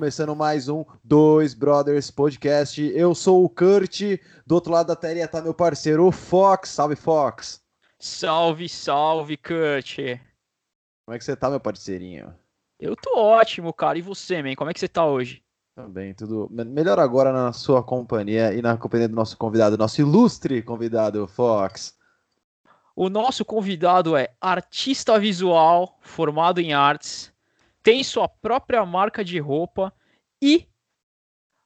começando mais um Dois Brothers Podcast. Eu sou o Kurt, do outro lado da telinha tá meu parceiro, o Fox. Salve, Fox. Salve, salve, Kurt. Como é que você tá, meu parceirinho? Eu tô ótimo, cara. E você, man? Como é que você tá hoje? Também, tudo melhor agora na sua companhia e na companhia do nosso convidado, nosso ilustre convidado, Fox. O nosso convidado é artista visual, formado em artes, tem sua própria marca de roupa e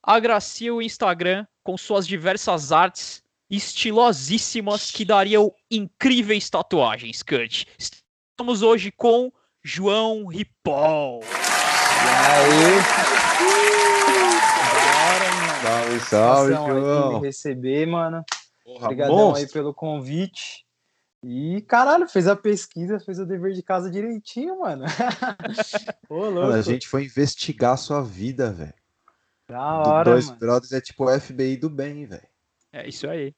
agracia o Instagram com suas diversas artes estilosíssimas que dariam incríveis tatuagens, Kurt. Estamos hoje com João Ripoll. E aí? Salve, salve, João. Me receber, mano. Obrigadão aí pelo convite. E, caralho, fez a pesquisa, fez o dever de casa direitinho, mano. Ô, louco. Mano, a gente foi investigar a sua vida, velho. Da hora, Dois mano. Brothers é tipo o FBI do bem, velho. É isso aí.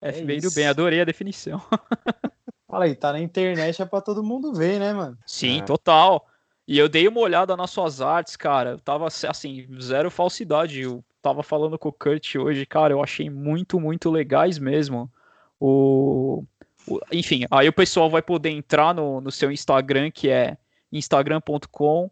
É FBI isso. do bem, adorei a definição. Fala aí, tá na internet é pra todo mundo ver, né, mano? Sim, é. total. E eu dei uma olhada nas suas artes, cara. Eu tava assim, zero falsidade. Eu tava falando com o Kurt hoje, cara. Eu achei muito, muito legais mesmo. O, enfim, aí o pessoal vai poder entrar no, no seu Instagram, que é instagram.com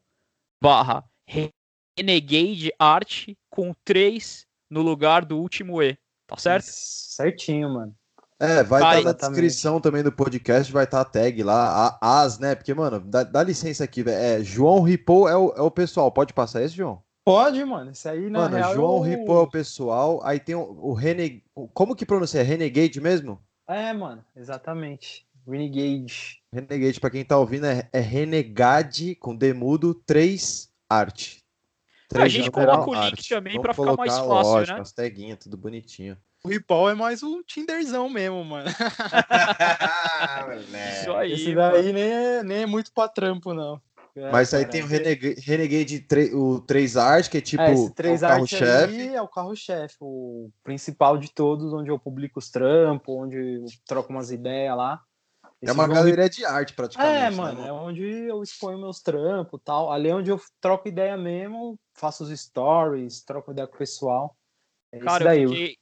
barra Renegade Art com 3 no lugar do último E, tá certo? Certinho, mano. É, vai estar tá na descrição também do podcast, vai estar tá a tag lá, a, as, né? Porque, mano, dá, dá licença aqui, velho. É, João Ripou é o, é o pessoal, pode passar esse, João? Pode, mano. Isso aí, na mano, real, João eu... Ripou é o pessoal, aí tem o, o Renegade. Como que pronuncia? Renegade mesmo? É, mano, exatamente. Renegade. Renegade, pra quem tá ouvindo, é, é Renegade com demudo 3 arte. a gente coloca o link arte. também Vamos pra ficar mais fácil, lógico, né? As taguinhas, tudo bonitinho. O Ripoll é mais um Tinderzão mesmo, mano. Isso aí. Esse daí nem é, nem é muito pra trampo, não. É, Mas aí tem o Renegade, Renegade o 3 Art, que é tipo é, esse 3 o carro-chefe. É o carro-chefe, o principal de todos, onde eu publico os trampos, onde eu troco umas ideias lá. Esse é uma galeria de arte, praticamente. É, né, mano, é onde eu exponho meus trampos tal. Ali é onde eu troco ideia mesmo, faço os stories, troco ideia com o pessoal. É Cara, daí. Eu fiquei,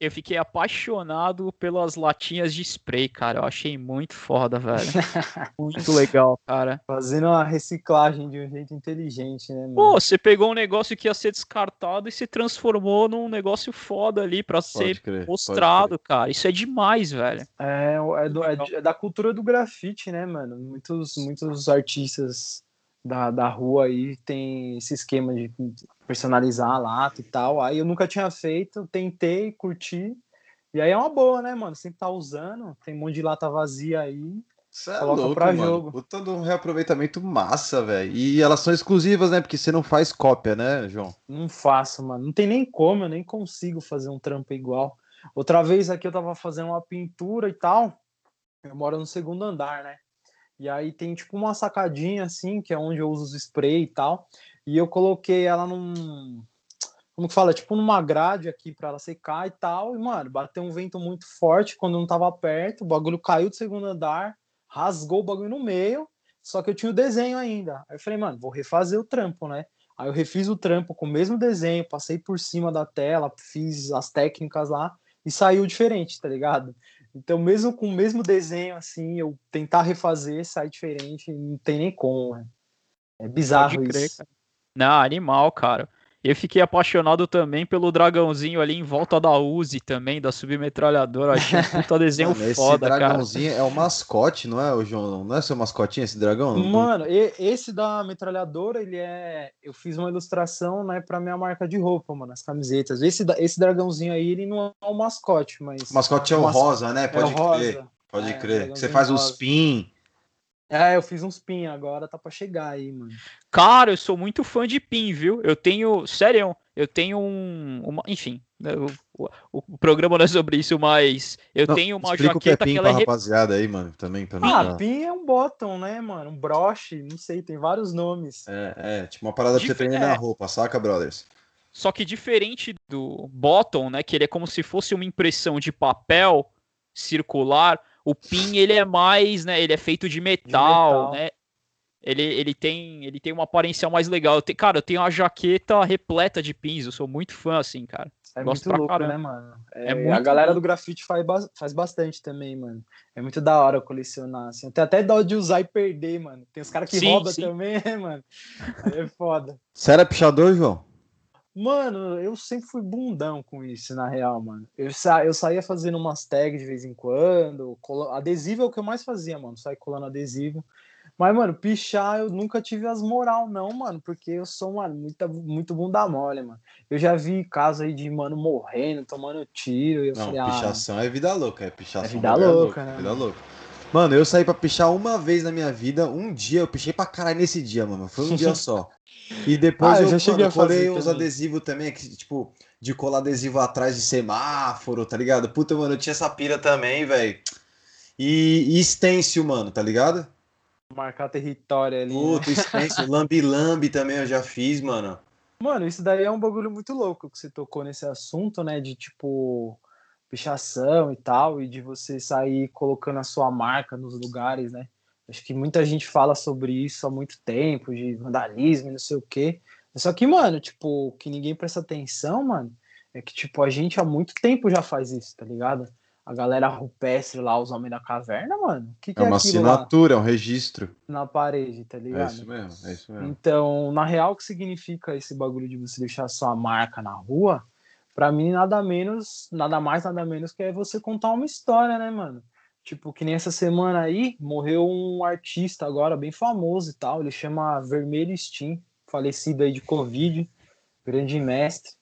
eu fiquei apaixonado pelas latinhas de spray, cara. Eu achei muito foda, velho. muito legal, cara. Fazendo uma reciclagem de um jeito inteligente, né, mano? Pô, você pegou um negócio que ia ser descartado e se transformou num negócio foda ali pra pode ser crer, mostrado, cara. Isso é demais, velho. É, é, do, é, é da cultura do grafite, né, mano? Muitos, muitos artistas da, da rua aí tem esse esquema de personalizar a lata e tal. Aí eu nunca tinha feito, tentei, curti. E aí é uma boa, né, mano? Sempre tá usando, tem um monte de lata vazia aí. Isso é louco, pra mano. jogo. Puta um reaproveitamento massa, velho. E elas são exclusivas, né? Porque você não faz cópia, né, João? Não faço, mano. Não tem nem como, eu nem consigo fazer um trampo igual. Outra vez aqui eu tava fazendo uma pintura e tal. Eu moro no segundo andar, né? E aí tem tipo uma sacadinha assim, que é onde eu uso os spray e tal. E eu coloquei ela num. Como que fala? Tipo numa grade aqui para ela secar e tal. E, mano, bateu um vento muito forte quando eu não tava perto. O bagulho caiu do segundo andar, rasgou o bagulho no meio. Só que eu tinha o desenho ainda. Aí eu falei, mano, vou refazer o trampo, né? Aí eu refiz o trampo com o mesmo desenho, passei por cima da tela, fiz as técnicas lá e saiu diferente, tá ligado? Então, mesmo com o mesmo desenho, assim, eu tentar refazer, sai diferente, não tem nem como, né? É bizarro isso. Não, animal, cara. Eu fiquei apaixonado também pelo dragãozinho ali em volta da Uzi também, da submetralhadora. Achei um puta desenho Mano, foda, esse dragãozinho cara. é o mascote, não é, o João? Não é seu mascotinho esse dragão? Mano, esse da metralhadora, ele é. Eu fiz uma ilustração, né, pra minha marca de roupa, mano, as camisetas. Esse, esse dragãozinho aí, ele não é o mascote, mas. O mascote é o rosa, né? Pode é crer. Rosa. Pode é, crer. Você faz rosa. os pin. É, eu fiz uns pin agora, tá pra chegar aí, mano. Cara, eu sou muito fã de pin, viu? Eu tenho, sério, eu tenho um, uma, enfim, né, o, o, o, programa não é sobre isso, mas eu não, tenho uma jaqueta o que, é pin que ela é rapaziada aí, mano, também pra mim. Ah, pin é um bottom, né, mano? Um broche, não sei, tem vários nomes. É, é, tipo uma parada pra você é. na roupa, saca, brothers? Só que diferente do bottom, né, que ele é como se fosse uma impressão de papel circular, o pin ele é mais, né? Ele é feito de metal, de metal. né? ele, ele, tem, ele tem uma aparência mais legal. Eu te, cara, eu tenho uma jaqueta repleta de pins, eu sou muito fã, assim, cara. É Gosto muito louco, caramba. né, mano? É, é muito a galera louco. do grafite faz, faz bastante também, mano. É muito da hora colecionar, assim. Tem até dó de usar e perder, mano. Tem os caras que roubam também, né, mano? Aí é foda. Você era pichador, João? Mano, eu sempre fui bundão com isso, na real, mano. Eu, sa eu saía fazendo umas tags de vez em quando. Adesivo é o que eu mais fazia, mano. Sair colando adesivo. Mas, mano, pichar eu nunca tive as moral, não, mano, porque eu sou, mano, muito, muito bunda mole, mano. Eu já vi casos aí de, mano, morrendo, tomando tiro. E eu não, falei, ah, pichação ah, é vida louca, é pichação. É vida louca, louca, né? Vida louca. Mano, eu saí pra pichar uma vez na minha vida, um dia, eu pichei pra caralho nesse dia, mano. Foi um dia só. E depois ah, eu, já cheguei mano, a colei uns adesivos também, que, tipo, de colar adesivo atrás de semáforo, tá ligado? Puta, mano, eu tinha essa pira também, velho. E, e stencil, mano, tá ligado? Marcar território ali. Puta, né? lambi-lambi também eu já fiz, mano. Mano, isso daí é um bagulho muito louco que você tocou nesse assunto, né? De tipo, pichação e tal, e de você sair colocando a sua marca nos lugares, né? Acho que muita gente fala sobre isso há muito tempo, de vandalismo e não sei o quê. Só que, mano, tipo, que ninguém presta atenção, mano, é que, tipo, a gente há muito tempo já faz isso, tá ligado? a galera rupestre lá, os homens da caverna, mano. Que que é, é uma assinatura, lá? é um registro. Na parede, tá ligado? É isso mesmo, é isso mesmo. Então, na real, o que significa esse bagulho de você deixar sua marca na rua? Pra mim, nada menos, nada mais, nada menos que é você contar uma história, né, mano? Tipo, que nem essa semana aí, morreu um artista agora bem famoso e tal. Ele chama Vermelho Steam, falecido aí de Covid, grande mestre.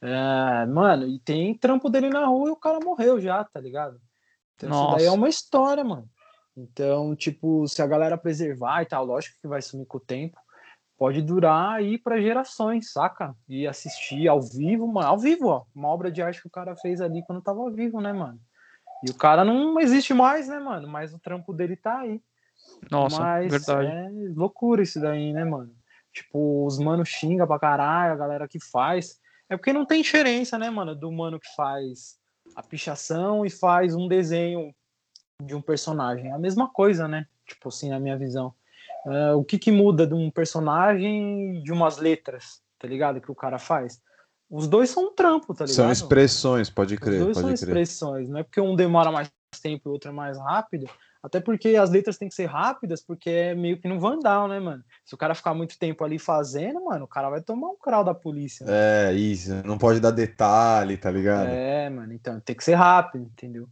É, mano, e tem trampo dele na rua e o cara morreu já, tá ligado? Então Nossa. isso daí é uma história, mano. Então, tipo, se a galera preservar e tal, lógico que vai sumir com o tempo, pode durar aí para gerações, saca? E assistir ao vivo, mano, ao vivo, ó, uma obra de arte que o cara fez ali quando tava ao vivo, né, mano? E o cara não existe mais, né, mano? Mas o trampo dele tá aí. Nossa, Mas verdade. é loucura isso daí, né, mano? Tipo, os manos xinga pra caralho, a galera que faz. É porque não tem diferença, né, mano, do mano que faz a pichação e faz um desenho de um personagem. É a mesma coisa, né? Tipo assim, na minha visão. Uh, o que, que muda de um personagem de umas letras, tá ligado? Que o cara faz. Os dois são um trampo, tá ligado? São expressões, pode crer. Os dois são crer. expressões. Não é porque um demora mais tempo e o outro é mais rápido, até porque as letras têm que ser rápidas, porque é meio que no vandal, né, mano? Se o cara ficar muito tempo ali fazendo, mano, o cara vai tomar um crau da polícia. Né? É, isso. Não pode dar detalhe, tá ligado? É, mano. Então tem que ser rápido, entendeu?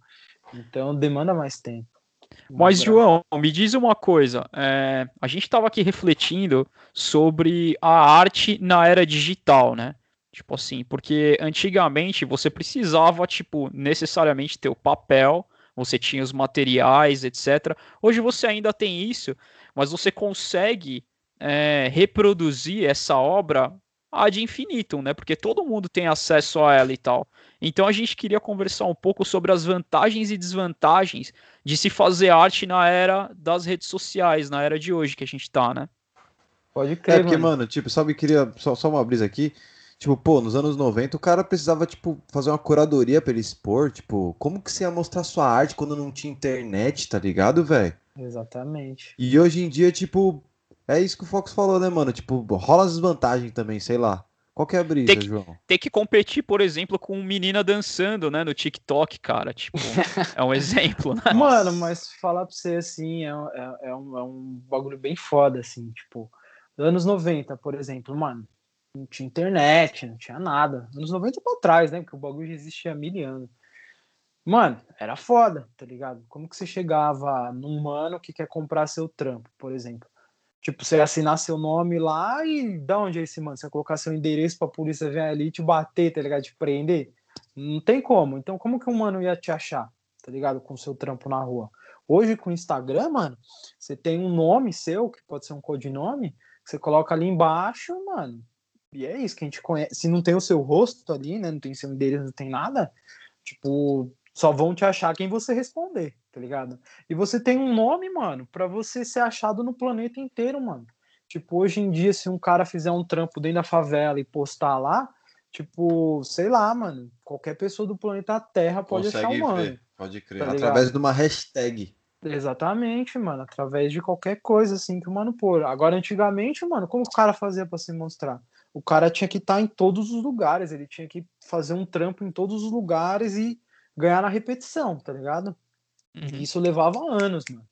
Então demanda mais tempo. Mas, João, me diz uma coisa. É, a gente estava aqui refletindo sobre a arte na era digital, né? Tipo assim, porque antigamente você precisava, tipo, necessariamente ter o papel, você tinha os materiais, etc. Hoje você ainda tem isso, mas você consegue é, reproduzir essa obra ad infinitum, né? Porque todo mundo tem acesso a ela e tal. Então a gente queria conversar um pouco sobre as vantagens e desvantagens de se fazer arte na era das redes sociais, na era de hoje que a gente tá, né? Pode crer, É porque, mano, mano tipo, sabe, queria só, só uma brisa aqui. Tipo, pô, nos anos 90 o cara precisava, tipo, fazer uma curadoria pra ele expor. Tipo, como que você ia mostrar sua arte quando não tinha internet, tá ligado, velho? Exatamente. E hoje em dia, tipo, é isso que o Fox falou, né, mano? Tipo, rola as desvantagens também, sei lá. Qual que é a brisa, tem que, João? Tem que competir, por exemplo, com menina dançando, né, no TikTok, cara. Tipo, é um exemplo, né? Mano, mas falar pra você, assim, é, é, é, um, é um bagulho bem foda, assim, tipo, anos 90, por exemplo, mano, não tinha internet, não tinha nada. Anos 90 pra trás, né? Porque o bagulho já existia há mil anos. Mano, era foda, tá ligado? Como que você chegava num mano que quer comprar seu trampo, por exemplo? Tipo, você assinar seu nome lá e da onde é esse mano? Você colocar seu endereço pra polícia vir ali te bater, tá ligado? Te prender? Não tem como. Então, como que um mano ia te achar, tá ligado? Com seu trampo na rua. Hoje, com o Instagram, mano, você tem um nome seu, que pode ser um codinome, você coloca ali embaixo, mano, e é isso que a gente conhece. Se não tem o seu rosto ali, né? Não tem seu endereço, não tem nada. Tipo, só vão te achar quem você responder, tá ligado? E você tem um nome, mano, para você ser achado no planeta inteiro, mano. Tipo, hoje em dia, se um cara fizer um trampo dentro da favela e postar lá, tipo, sei lá, mano, qualquer pessoa do planeta Terra pode Consegue achar o mano. Ver, pode crer. Tá Através de uma hashtag. Exatamente, mano. Através de qualquer coisa, assim, que o mano pôr. Agora, antigamente, mano, como o cara fazia para se mostrar? O cara tinha que estar tá em todos os lugares, ele tinha que fazer um trampo em todos os lugares e ganhar na repetição, tá ligado? Uhum. Isso levava anos, mano.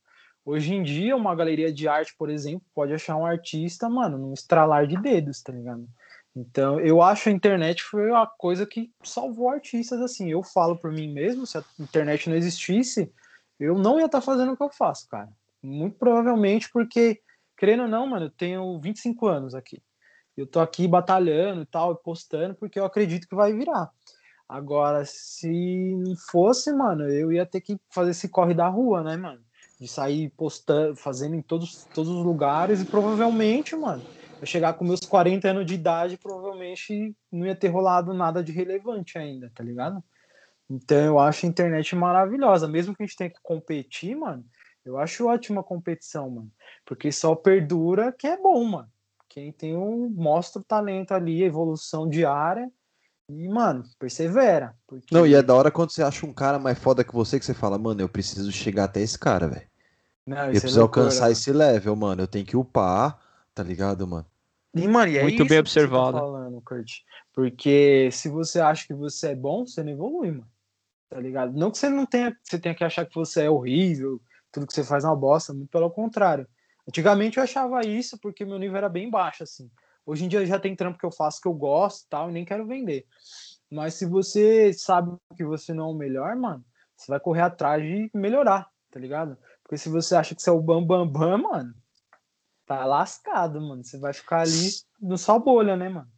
Hoje em dia, uma galeria de arte, por exemplo, pode achar um artista, mano, num estralar de dedos, tá ligado? Então, eu acho a internet foi a coisa que salvou artistas, assim. Eu falo por mim mesmo, se a internet não existisse, eu não ia estar tá fazendo o que eu faço, cara. Muito provavelmente porque, querendo ou não, mano, eu tenho 25 anos aqui. Eu tô aqui batalhando e tal, postando, porque eu acredito que vai virar. Agora, se não fosse, mano, eu ia ter que fazer esse corre da rua, né, mano? de sair postando, fazendo em todos, todos os lugares e provavelmente, mano, eu chegar com meus 40 anos de idade, provavelmente não ia ter rolado nada de relevante ainda, tá ligado? Então eu acho a internet maravilhosa, mesmo que a gente tenha que competir, mano, eu acho ótima competição, mano, porque só perdura quem é bom, mano. Quem tem um mostra o talento ali, a evolução diária e, mano, persevera. Porque... Não, e é da hora quando você acha um cara mais foda que você que você fala, mano, eu preciso chegar até esse cara, velho. Não, eu é preciso é loucura, alcançar esse level, mano. Eu tenho que upar, tá ligado, mano? E, mano, e é Muito bem observado. Tá falando, Kurt. Porque se você acha que você é bom, você não evolui, mano. Tá ligado? Não que você não tenha, você tenha que achar que você é horrível, tudo que você faz é uma bosta, muito pelo contrário. Antigamente eu achava isso porque meu nível era bem baixo, assim. Hoje em dia já tem trampo que eu faço que eu gosto tal, e nem quero vender. Mas se você sabe que você não é o melhor, mano, você vai correr atrás de melhorar, tá ligado? Porque se você acha que você é o bam bam bam, mano, tá lascado, mano. Você vai ficar ali no só bolha, né, mano?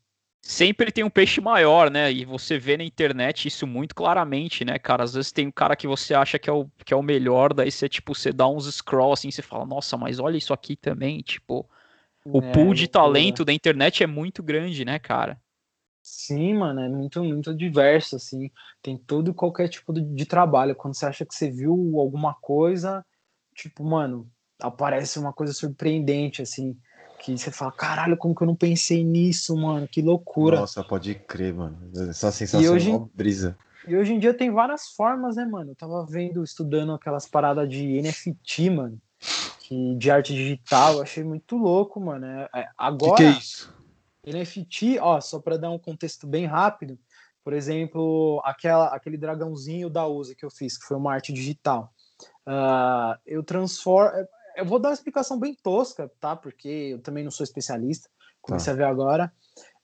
Sempre tem um peixe maior, né? E você vê na internet isso muito claramente, né, cara? Às vezes tem um cara que você acha que é o, que é o melhor, daí você, tipo, você dá uns scroll assim, você fala, nossa, mas olha isso aqui também, tipo. O é, pool de talento da internet é muito grande, né, cara? Sim, mano, é muito, muito diverso, assim. Tem todo qualquer tipo de, de trabalho. Quando você acha que você viu alguma coisa, tipo, mano, aparece uma coisa surpreendente, assim, que você fala, caralho, como que eu não pensei nisso, mano? Que loucura. Nossa, pode crer, mano. Essa sensação e hoje, é uma brisa. E hoje em dia tem várias formas, né, mano? Eu tava vendo, estudando aquelas paradas de NFT, mano, que, de arte digital, achei muito louco, mano. É, é, agora. Que que é isso? NFT, ó, só para dar um contexto bem rápido, por exemplo, aquela, aquele dragãozinho da USA que eu fiz, que foi uma arte digital. Uh, eu transformo. Eu vou dar uma explicação bem tosca, tá? Porque eu também não sou especialista. Comecei tá. a ver agora.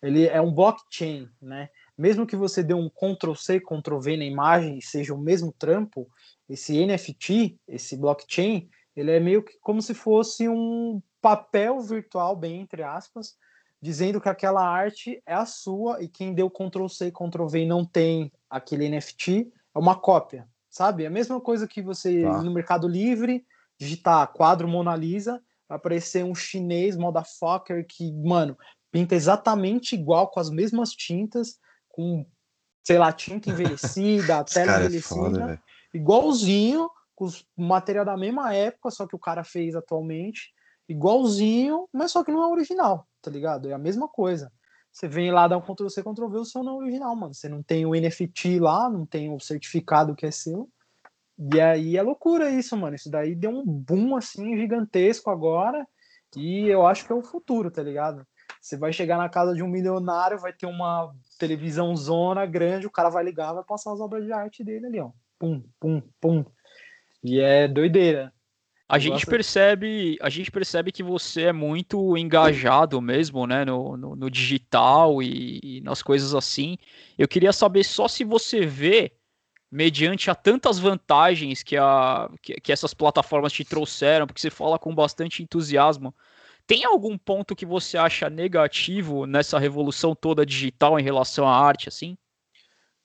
Ele é um blockchain, né? Mesmo que você dê um Ctrl C, Ctrl V na imagem e seja o mesmo trampo, esse NFT, esse blockchain, ele é meio que como se fosse um papel virtual, bem entre aspas, dizendo que aquela arte é a sua e quem deu Ctrl C, Ctrl V e não tem aquele NFT é uma cópia, sabe? É a mesma coisa que você tá. no Mercado Livre digitar quadro Mona Lisa, vai aparecer um chinês motherfucker que, mano, pinta exatamente igual com as mesmas tintas, com, sei lá, tinta envelhecida, tela é envelhecida, é igualzinho, com material da mesma época, só que o cara fez atualmente, igualzinho, mas só que não é original, tá ligado? É a mesma coisa. Você vem lá, dá um Ctrl C, Ctrl V, o seu não é original, mano. Você não tem o NFT lá, não tem o certificado que é seu. E aí é loucura isso, mano. Isso daí deu um boom assim gigantesco agora. E eu acho que é o futuro, tá ligado? Você vai chegar na casa de um milionário, vai ter uma televisão zona grande, o cara vai ligar, vai passar as obras de arte dele ali, ó. Pum, pum, pum. E é doideira. A gente percebe, a gente percebe que você é muito engajado mesmo, né, no, no, no digital e, e, nas coisas assim. Eu queria saber só se você vê, mediante a tantas vantagens que, a, que, que essas plataformas te trouxeram, porque você fala com bastante entusiasmo, tem algum ponto que você acha negativo nessa revolução toda digital em relação à arte, assim?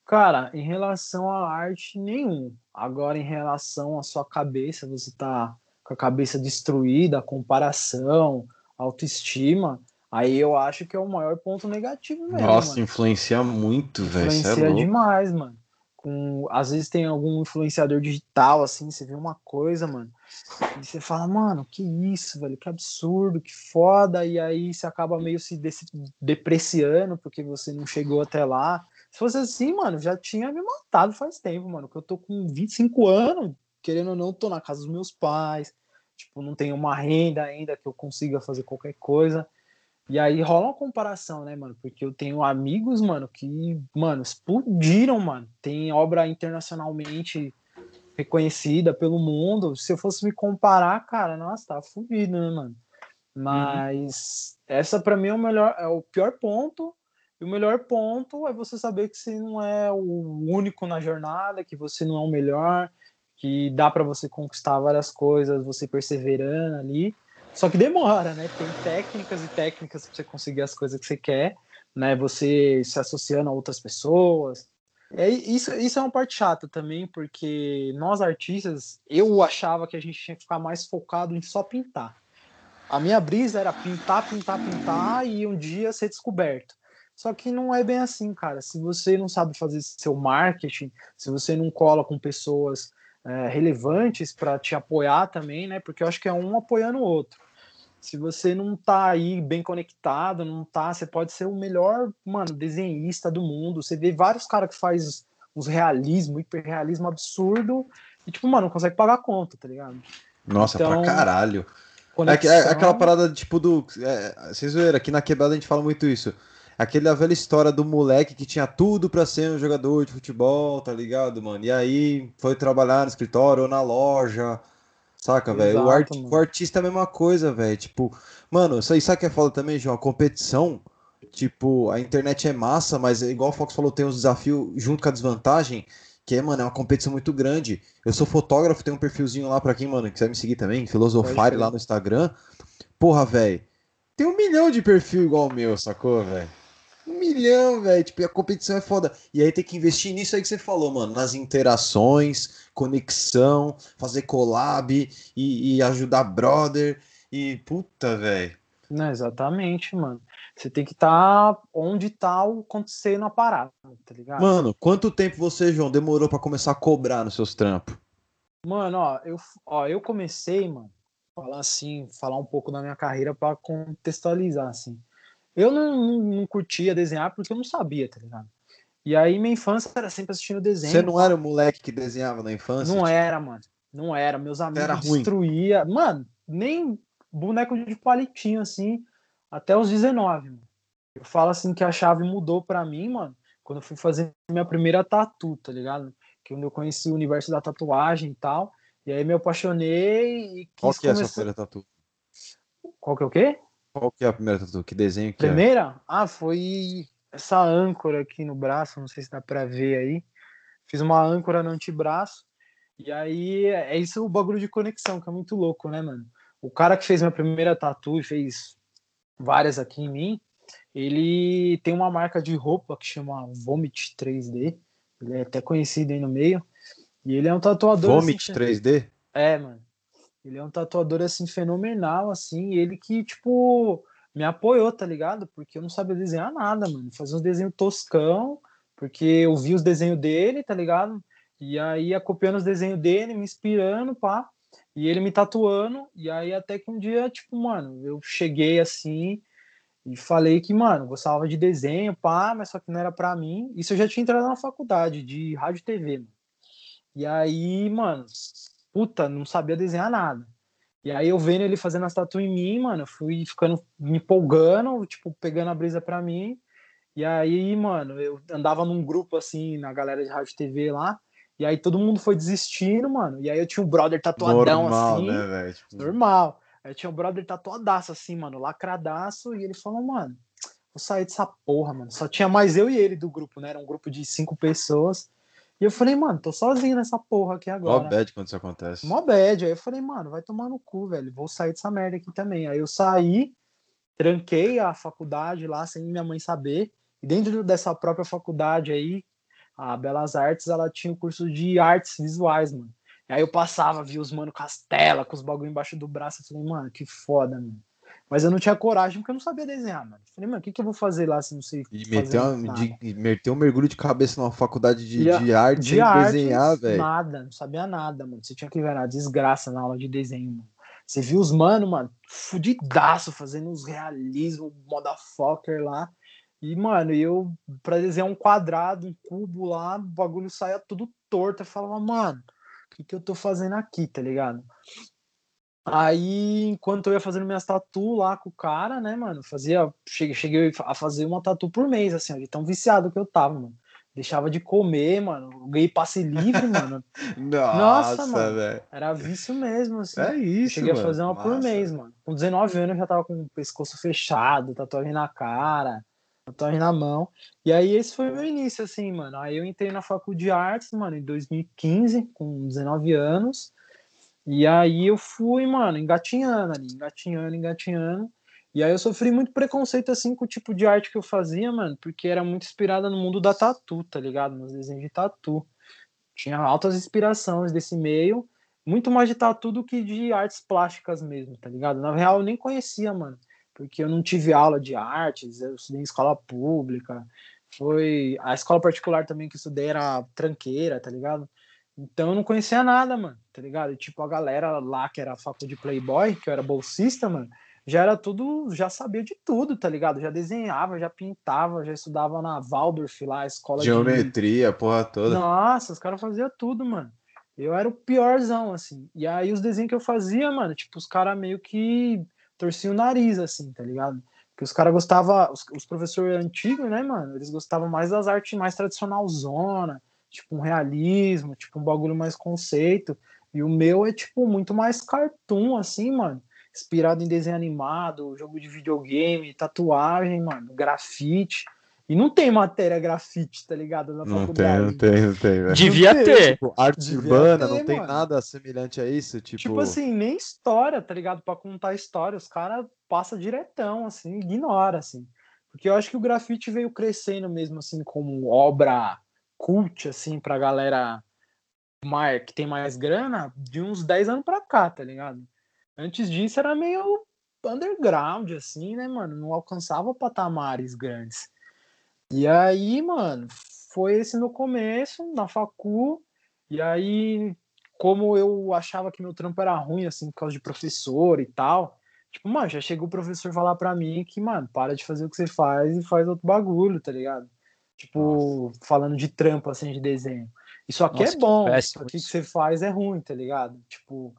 Cara, em relação à arte, nenhum. Agora, em relação à sua cabeça, você tá com a cabeça destruída, comparação, autoestima, aí eu acho que é o maior ponto negativo mesmo. Nossa, mano. influencia muito, velho. É influencia é demais, mano. Com, às vezes tem algum influenciador digital, assim, você vê uma coisa, mano, e você fala, mano, que isso, velho, que absurdo, que foda, e aí você acaba meio se depreciando porque você não chegou até lá. Se fosse assim, mano, já tinha me matado faz tempo, mano, que eu tô com 25 anos, querendo ou não, tô na casa dos meus pais, tipo, não tenho uma renda ainda que eu consiga fazer qualquer coisa. E aí rola uma comparação, né, mano? Porque eu tenho amigos, mano, que, mano, explodiram, mano. Tem obra internacionalmente reconhecida pelo mundo. Se eu fosse me comparar, cara, nossa, tá fudido, né, mano? Mas uhum. essa para mim é o melhor, é o pior ponto. E o melhor ponto é você saber que você não é o único na jornada, que você não é o melhor, que dá para você conquistar várias coisas, você perseverando ali. Só que demora, né? Tem técnicas e técnicas para você conseguir as coisas que você quer, né? Você se associando a outras pessoas. É, isso, isso é uma parte chata também, porque nós artistas, eu achava que a gente tinha que ficar mais focado em só pintar. A minha brisa era pintar, pintar, pintar e um dia ser descoberto. Só que não é bem assim, cara. Se você não sabe fazer seu marketing, se você não cola com pessoas é, relevantes para te apoiar também, né? Porque eu acho que é um apoiando o outro. Se você não tá aí bem conectado, não tá, você pode ser o melhor, mano, desenhista do mundo. Você vê vários caras que faz uns realismo, hiperrealismo absurdo e tipo, mano, não consegue pagar a conta, tá ligado? Nossa, então, pra caralho. Conexão... É, é, aquela parada, tipo, do. É, vocês viram, aqui na quebrada a gente fala muito isso. Aquela velha história do moleque que tinha tudo para ser um jogador de futebol, tá ligado, mano? E aí foi trabalhar no escritório ou na loja, saca, velho? O, art, o, artista é a mesma coisa, velho. Tipo, mano, isso aí sabe que é foda também, João? A competição, tipo, a internet é massa, mas é igual o Fox falou, tem uns desafios junto com a desvantagem que, mano, é uma competição muito grande. Eu sou fotógrafo, tem um perfilzinho lá pra quem, mano, quiser me seguir também, Filosofire lá no Instagram. Porra, velho. Tem um milhão de perfil igual o meu, sacou, velho? Um milhão, velho. Tipo, a competição é foda. E aí tem que investir nisso aí que você falou, mano. Nas interações, conexão, fazer collab e, e ajudar brother. E puta, velho. Não, exatamente, mano. Você tem que estar tá onde tá acontecendo a parada, tá ligado? Mano, quanto tempo você, João, demorou para começar a cobrar nos seus trampos? Mano, ó, eu, ó, eu comecei, mano, falar assim, falar um pouco da minha carreira para contextualizar, assim. Eu não, não, não, curtia desenhar porque eu não sabia, tá ligado? E aí minha infância era sempre assistindo desenho. Você não era o moleque que desenhava na infância? Não tipo... era, mano. Não era. Meus amigos era destruía. Mano, nem boneco de palitinho assim até os 19, mano. Eu falo assim que a chave mudou para mim, mano, quando eu fui fazer minha primeira tatu, tá ligado? Que quando eu conheci o universo da tatuagem e tal. E aí me apaixonei e Qual que é a sua primeira tatu? Qual que é o quê? Qual que é a primeira tatu? Que desenho que primeira? é? Primeira? Ah, foi essa âncora aqui no braço, não sei se dá pra ver aí. Fiz uma âncora no antebraço. E aí é isso o bagulho de conexão, que é muito louco, né, mano? O cara que fez minha primeira tatu e fez várias aqui em mim. Ele tem uma marca de roupa que chama Vomit 3D. Ele é até conhecido aí no meio. E ele é um tatuador. Vomit assim, 3D? É, mano. Ele é um tatuador assim fenomenal, assim. ele que, tipo, me apoiou, tá ligado? Porque eu não sabia desenhar nada, mano. Fazer uns desenhos toscão, porque eu vi os desenhos dele, tá ligado? E aí ia copiando os desenhos dele, me inspirando, pá. E ele me tatuando, e aí até que um dia, tipo, mano, eu cheguei assim e falei que, mano, gostava de desenho, pá, mas só que não era para mim. Isso eu já tinha entrado na faculdade de rádio e TV. Mano. E aí, mano, puta, não sabia desenhar nada. E aí eu vendo ele fazendo as tatu em mim, mano, fui ficando me empolgando, tipo, pegando a brisa pra mim. E aí, mano, eu andava num grupo assim, na galera de rádio e TV lá, e aí todo mundo foi desistindo, mano. E aí eu tinha um brother tatuadão normal, assim. Né, tipo... Normal. Aí eu tinha um brother tatuadaço, assim, mano, lacradaço. E ele falou, mano, vou sair dessa porra, mano. Só tinha mais eu e ele do grupo, né? Era um grupo de cinco pessoas. E eu falei, mano, tô sozinho nessa porra aqui agora. Mó bad quando isso acontece. Mó bad. Aí eu falei, mano, vai tomar no cu, velho. Vou sair dessa merda aqui também. Aí eu saí, tranquei a faculdade lá sem minha mãe saber. E dentro dessa própria faculdade aí, a Belas Artes, ela tinha o um curso de artes visuais, mano. E aí eu passava, via os mano castela, com os bagulho embaixo do braço. Eu falei, mano, que foda, mano. Mas eu não tinha coragem porque eu não sabia desenhar, mano. Falei, mano, o que, que eu vou fazer lá se não sei E meteu, um, de, meteu um mergulho de cabeça numa faculdade de, de, de arte de sem artes, desenhar, velho. Nada, não sabia nada, mano. Você tinha que ver nada, desgraça na aula de desenho, mano. Você viu os mano, mano, fudidaço, fazendo uns realismo, motherfucker lá. E, mano, eu, pra desenhar um quadrado, um cubo lá, o bagulho saia tudo torto. Eu falava, mano, o que, que eu tô fazendo aqui, tá ligado? Aí, enquanto eu ia fazendo minhas tatu lá com o cara, né, mano, fazia, cheguei, cheguei a fazer uma tatu por mês, assim, de tão viciado que eu tava, mano. Deixava de comer, mano, ganhei passe livre, mano. Nossa, Nossa mano, véio. era vício mesmo, assim. É isso, Cheguei mano. a fazer uma por mês, mano. Com 19 anos eu já tava com o pescoço fechado, tatuagem na cara, tatuagem na mão. E aí esse foi o meu início, assim, mano. Aí eu entrei na faculdade de artes, mano, em 2015, com 19 anos. E aí eu fui, mano, engatinhando ali, engatinhando, engatinhando. E aí eu sofri muito preconceito, assim, com o tipo de arte que eu fazia, mano, porque era muito inspirada no mundo da tatu, tá ligado? Nos desenhos de tatu. Tinha altas inspirações desse meio, muito mais de tatu do que de artes plásticas mesmo, tá ligado? Na real, eu nem conhecia, mano, porque eu não tive aula de artes, eu estudei em escola pública, foi... A escola particular também que eu estudei era tranqueira, tá ligado? Então eu não conhecia nada, mano, tá ligado? E, tipo, a galera lá que era faculdade de Playboy, que eu era bolsista, mano, já era tudo, já sabia de tudo, tá ligado? Já desenhava, já pintava, já estudava na Waldorf lá, a escola Geometria, de... porra toda. Nossa, os caras faziam tudo, mano. Eu era o piorzão, assim. E aí os desenhos que eu fazia, mano, tipo, os caras meio que torciam o nariz, assim, tá ligado? Porque os caras gostavam, os, os professores antigos, né, mano, eles gostavam mais das artes mais tradicional zona, tipo um realismo, tipo um bagulho mais conceito. E o meu é, tipo, muito mais cartoon, assim, mano. Inspirado em desenho animado, jogo de videogame, tatuagem, mano, grafite. E não tem matéria grafite, tá ligado? Na não faculdade. Tem, não tem, não tem, velho. Devia não ter. Tipo, arte Devia urbana, ter, não tem mano. nada semelhante a isso. Tipo... tipo assim, nem história, tá ligado? Pra contar história, os caras passam diretão, assim, ignora, assim. Porque eu acho que o grafite veio crescendo mesmo, assim, como obra cult, assim, pra galera que tem mais grana, de uns 10 anos pra cá, tá ligado? Antes disso era meio underground, assim, né, mano? Não alcançava patamares grandes. E aí, mano, foi esse no começo, na facu, e aí, como eu achava que meu trampo era ruim, assim, por causa de professor e tal, tipo, mano, já chegou o professor falar pra mim que, mano, para de fazer o que você faz e faz outro bagulho, tá ligado? Tipo, Nossa. falando de trampo, assim, de desenho. Isso aqui é Nossa, é bom, isso aqui que você faz é ruim, tá ligado? Tipo,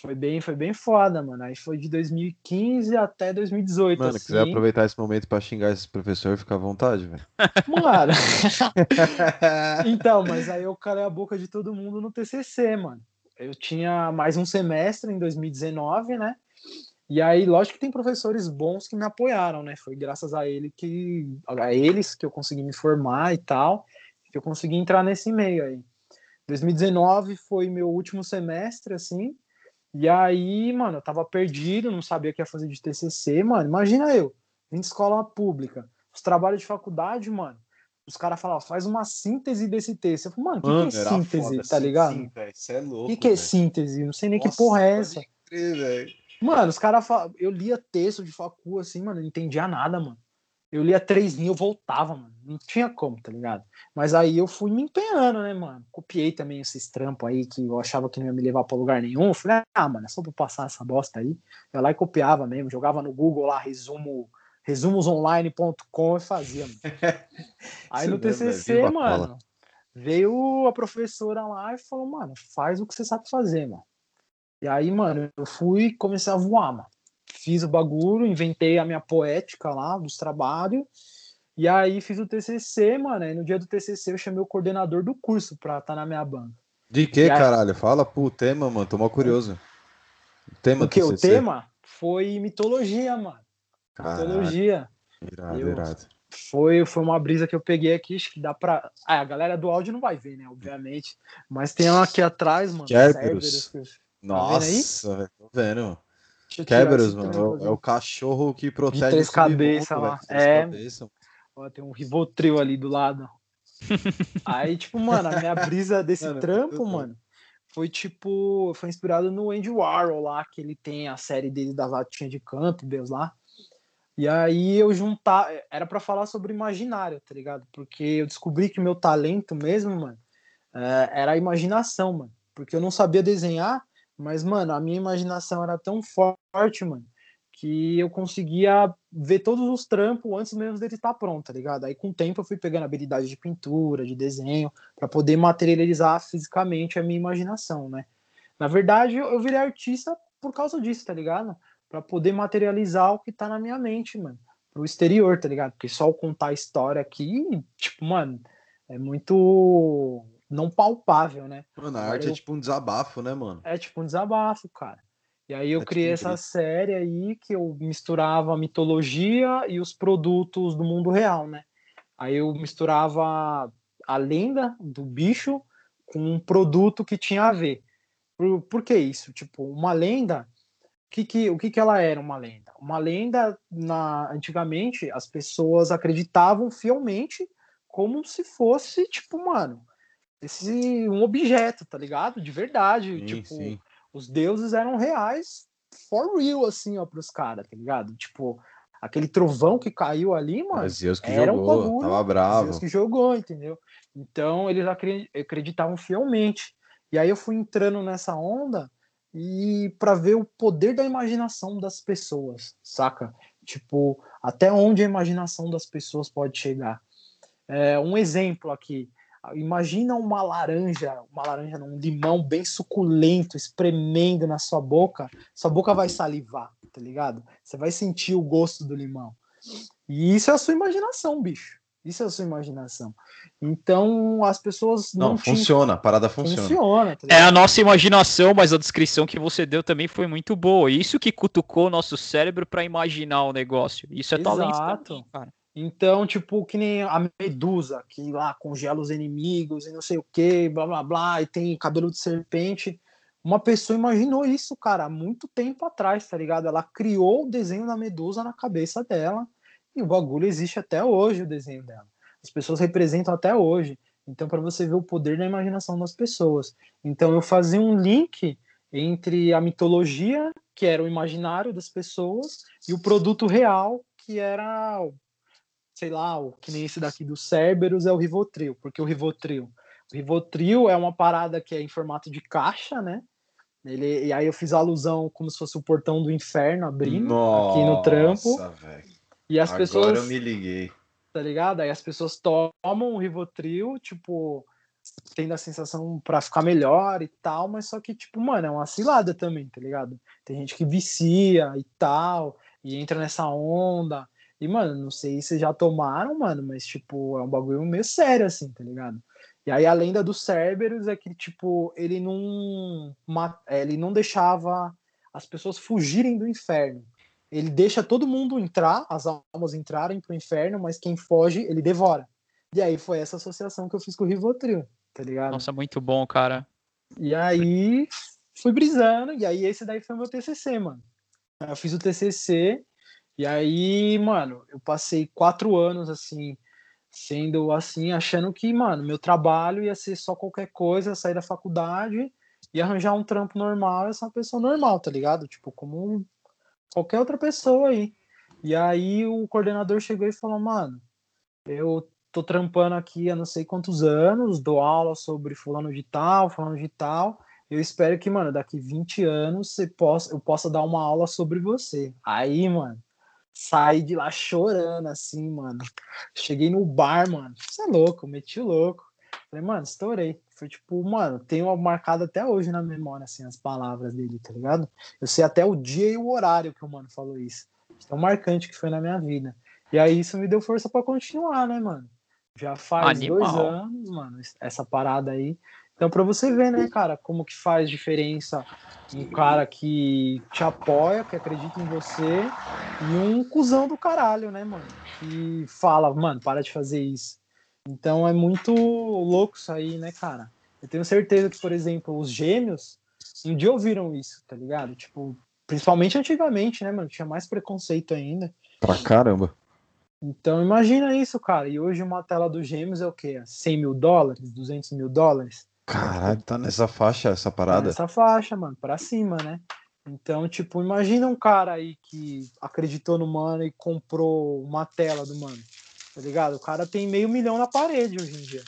foi bem, foi bem foda, mano. Aí foi de 2015 até 2018. Mano, assim. quiser aproveitar esse momento pra xingar esse professor, fica à vontade, velho. Mano. então, mas aí eu calei a boca de todo mundo no TCC, mano. Eu tinha mais um semestre em 2019, né? E aí, lógico que tem professores bons que me apoiaram, né? Foi graças a ele que a eles que eu consegui me formar e tal, que eu consegui entrar nesse meio aí. 2019 foi meu último semestre assim. E aí, mano, eu tava perdido, não sabia o que ia fazer de TCC, mano. Imagina eu, vim de escola pública, os trabalhos de faculdade, mano. Os caras falavam, faz uma síntese desse texto. Eu falei, mano, o que, que, é síntese, foda, tá ligado? Sim, Isso é louco. O que, que é síntese? Não sei nem Nossa, que porra é essa. Crer, Mano, os caras. Eu lia texto de facu assim, mano, não entendia nada, mano. Eu lia três linhas, eu voltava, mano. Não tinha como, tá ligado? Mas aí eu fui me empenhando, né, mano? Copiei também esses trampos aí que eu achava que não ia me levar pra lugar nenhum. Eu falei, ah, mano, é só pra passar essa bosta aí. Eu lá e copiava mesmo, jogava no Google lá, resumo, resumosonline.com e fazia, mano. aí no TCC, é mano, veio a professora lá e falou, mano, faz o que você sabe fazer, mano. E aí, mano, eu fui e comecei a voar, mano. Fiz o bagulho, inventei a minha poética lá dos trabalhos. E aí fiz o TCC, mano. E no dia do TCC eu chamei o coordenador do curso pra estar tá na minha banca. De que, aí... caralho? Fala pro tema, mano. Tô mal curioso. O tema o que? O tema foi mitologia, mano. Mitologia. Irado, eu... irado. Foi, foi uma brisa que eu peguei aqui, acho que dá pra. Ah, a galera do áudio não vai ver, né? Obviamente. Mas tem um aqui atrás, mano. Cerberus. Nossa, tá tô vendo. Kerberos, mano, é o cachorro que protege de três cabeças lá. é. Cabeça. Ó, tem um Rivotril ali do lado. Aí, tipo, mano, a minha brisa desse mano, trampo, mano, foi tipo, foi inspirado no Andy Warhol lá, que ele tem a série dele da latinha de Deus lá. E aí eu juntar, era para falar sobre imaginário, tá ligado? Porque eu descobri que meu talento mesmo, mano, é, era a imaginação, mano. Porque eu não sabia desenhar, mas, mano, a minha imaginação era tão forte, mano, que eu conseguia ver todos os trampos antes mesmo dele estar tá pronto, tá ligado? Aí com o tempo eu fui pegando habilidade de pintura, de desenho, para poder materializar fisicamente a minha imaginação, né? Na verdade, eu virei artista por causa disso, tá ligado? Para poder materializar o que tá na minha mente, mano, pro exterior, tá ligado? Porque só contar a história aqui, tipo, mano, é muito não palpável, né? Mano, a Agora arte é eu... é tipo um desabafo, né, mano? É tipo um desabafo, cara. E aí eu é criei essa série aí que eu misturava a mitologia e os produtos do mundo real, né? Aí eu misturava a lenda do bicho com um produto que tinha a ver. Por, por que isso? Tipo, uma lenda, que, que, o que, que ela era uma lenda? Uma lenda, na, antigamente, as pessoas acreditavam fielmente como se fosse, tipo, mano, esse um objeto, tá ligado? De verdade. Sim, tipo, sim os deuses eram reais for real, assim, ó, pros caras, tá ligado? Tipo, aquele trovão que caiu ali, mano. Zeus que era jogou, um bagulho, tava bravo. Zeus que jogou, entendeu? Então eles acreditavam fielmente. E aí eu fui entrando nessa onda e para ver o poder da imaginação das pessoas, saca? Tipo, até onde a imaginação das pessoas pode chegar. É, um exemplo aqui. Imagina uma laranja, uma laranja, um limão bem suculento, espremendo na sua boca, sua boca vai salivar, tá ligado? Você vai sentir o gosto do limão. E isso é a sua imaginação, bicho. Isso é a sua imaginação. Então as pessoas não. Não, funciona, a parada funciona. funciona tá é a nossa imaginação, mas a descrição que você deu também foi muito boa. Isso que cutucou o nosso cérebro para imaginar o negócio. Isso é Exato. talento também, cara. Então, tipo, que nem a Medusa, que lá congela os inimigos e não sei o que, blá blá blá, e tem cabelo de serpente. Uma pessoa imaginou isso, cara, há muito tempo atrás, tá ligado? Ela criou o desenho da Medusa na cabeça dela e o bagulho existe até hoje, o desenho dela. As pessoas representam até hoje. Então, para você ver o poder da imaginação das pessoas. Então, eu fazia um link entre a mitologia, que era o imaginário das pessoas, e o produto real, que era sei lá, o que nem esse daqui do Cerberus é o Rivotril, porque o Rivotril, o Rivotril é uma parada que é em formato de caixa, né? Ele, e aí eu fiz alusão como se fosse o portão do inferno abrindo Nossa, aqui no trampo. Véio. E as Agora pessoas. Agora eu me liguei. Tá ligado? Aí as pessoas tomam o Rivotril, tipo, tendo a sensação para ficar melhor e tal, mas só que, tipo, mano, é uma cilada também, tá ligado? Tem gente que vicia e tal, e entra nessa onda. E, mano, não sei se já tomaram, mano, mas, tipo, é um bagulho meio sério, assim, tá ligado? E aí a lenda do Cerberus é que, tipo, ele não, é, ele não deixava as pessoas fugirem do inferno. Ele deixa todo mundo entrar, as almas entrarem pro inferno, mas quem foge, ele devora. E aí foi essa associação que eu fiz com o Rivotril, tá ligado? Nossa, muito bom, cara. E aí fui brisando, e aí esse daí foi meu TCC, mano. Eu fiz o TCC e aí, mano, eu passei quatro anos assim, sendo assim, achando que, mano, meu trabalho ia ser só qualquer coisa, sair da faculdade e arranjar um trampo normal, e uma pessoa normal, tá ligado? Tipo, como qualquer outra pessoa aí. E aí o coordenador chegou e falou, mano, eu tô trampando aqui há não sei quantos anos, dou aula sobre fulano de tal, fulano de tal. Eu espero que, mano, daqui 20 anos você possa, eu possa dar uma aula sobre você. Aí, mano, saí de lá chorando, assim, mano. Cheguei no bar, mano. Você é louco, meti o louco. Falei, mano, estourei. Foi tipo, mano, tenho marcado até hoje na memória, assim, as palavras dele, tá ligado? Eu sei até o dia e o horário que o mano falou isso. Tão marcante que foi na minha vida. E aí isso me deu força para continuar, né, mano? Já faz Animal. dois anos, mano, essa parada aí. Então, para você ver, né, cara, como que faz diferença um cara que te apoia, que acredita em você, e um cuzão do caralho, né, mano? Que fala, mano, para de fazer isso. Então é muito louco isso aí, né, cara? Eu tenho certeza que, por exemplo, os gêmeos um dia ouviram isso, tá ligado? Tipo, principalmente antigamente, né, mano? Tinha mais preconceito ainda. Pra caramba. Então imagina isso, cara. E hoje uma tela dos gêmeos é o quê? 100 mil dólares? 200 mil dólares? Caralho, tá nessa faixa essa parada? Tá nessa faixa, mano, pra cima, né? Então, tipo, imagina um cara aí que acreditou no mano e comprou uma tela do mano, tá ligado? O cara tem meio milhão na parede hoje em dia.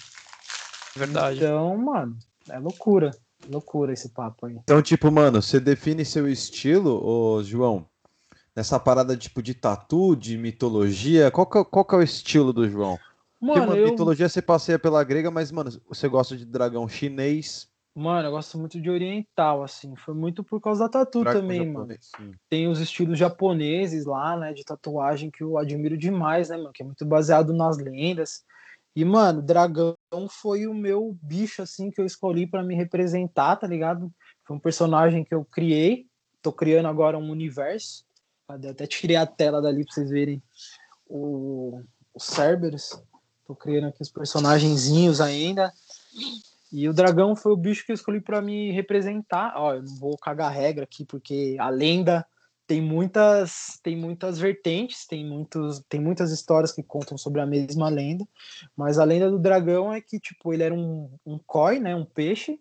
Verdade. Então, mano, é loucura. Loucura esse papo aí. Então, tipo, mano, você define seu estilo, ô João, nessa parada tipo de tatu, de mitologia? Qual que, é, qual que é o estilo do João? Mano, Porque, eu... mitologia você passeia pela grega, mas, mano, você gosta de dragão chinês. Mano, eu gosto muito de oriental, assim. Foi muito por causa da tatu dragão também, japonês, mano. Sim. Tem os estilos japoneses lá, né, de tatuagem que eu admiro demais, né, mano? Que é muito baseado nas lendas. E, mano, dragão foi o meu bicho, assim, que eu escolhi para me representar, tá ligado? Foi um personagem que eu criei. Tô criando agora um universo. Até tirei a tela dali pra vocês verem o, o Cerberus. Tô criando aqui os personagenzinhos ainda. E o dragão foi o bicho que eu escolhi para me representar. Ó, eu não vou cagar regra aqui, porque a lenda tem muitas tem muitas vertentes, tem muitos tem muitas histórias que contam sobre a mesma lenda, mas a lenda do dragão é que tipo ele era um, um koi, né, um peixe,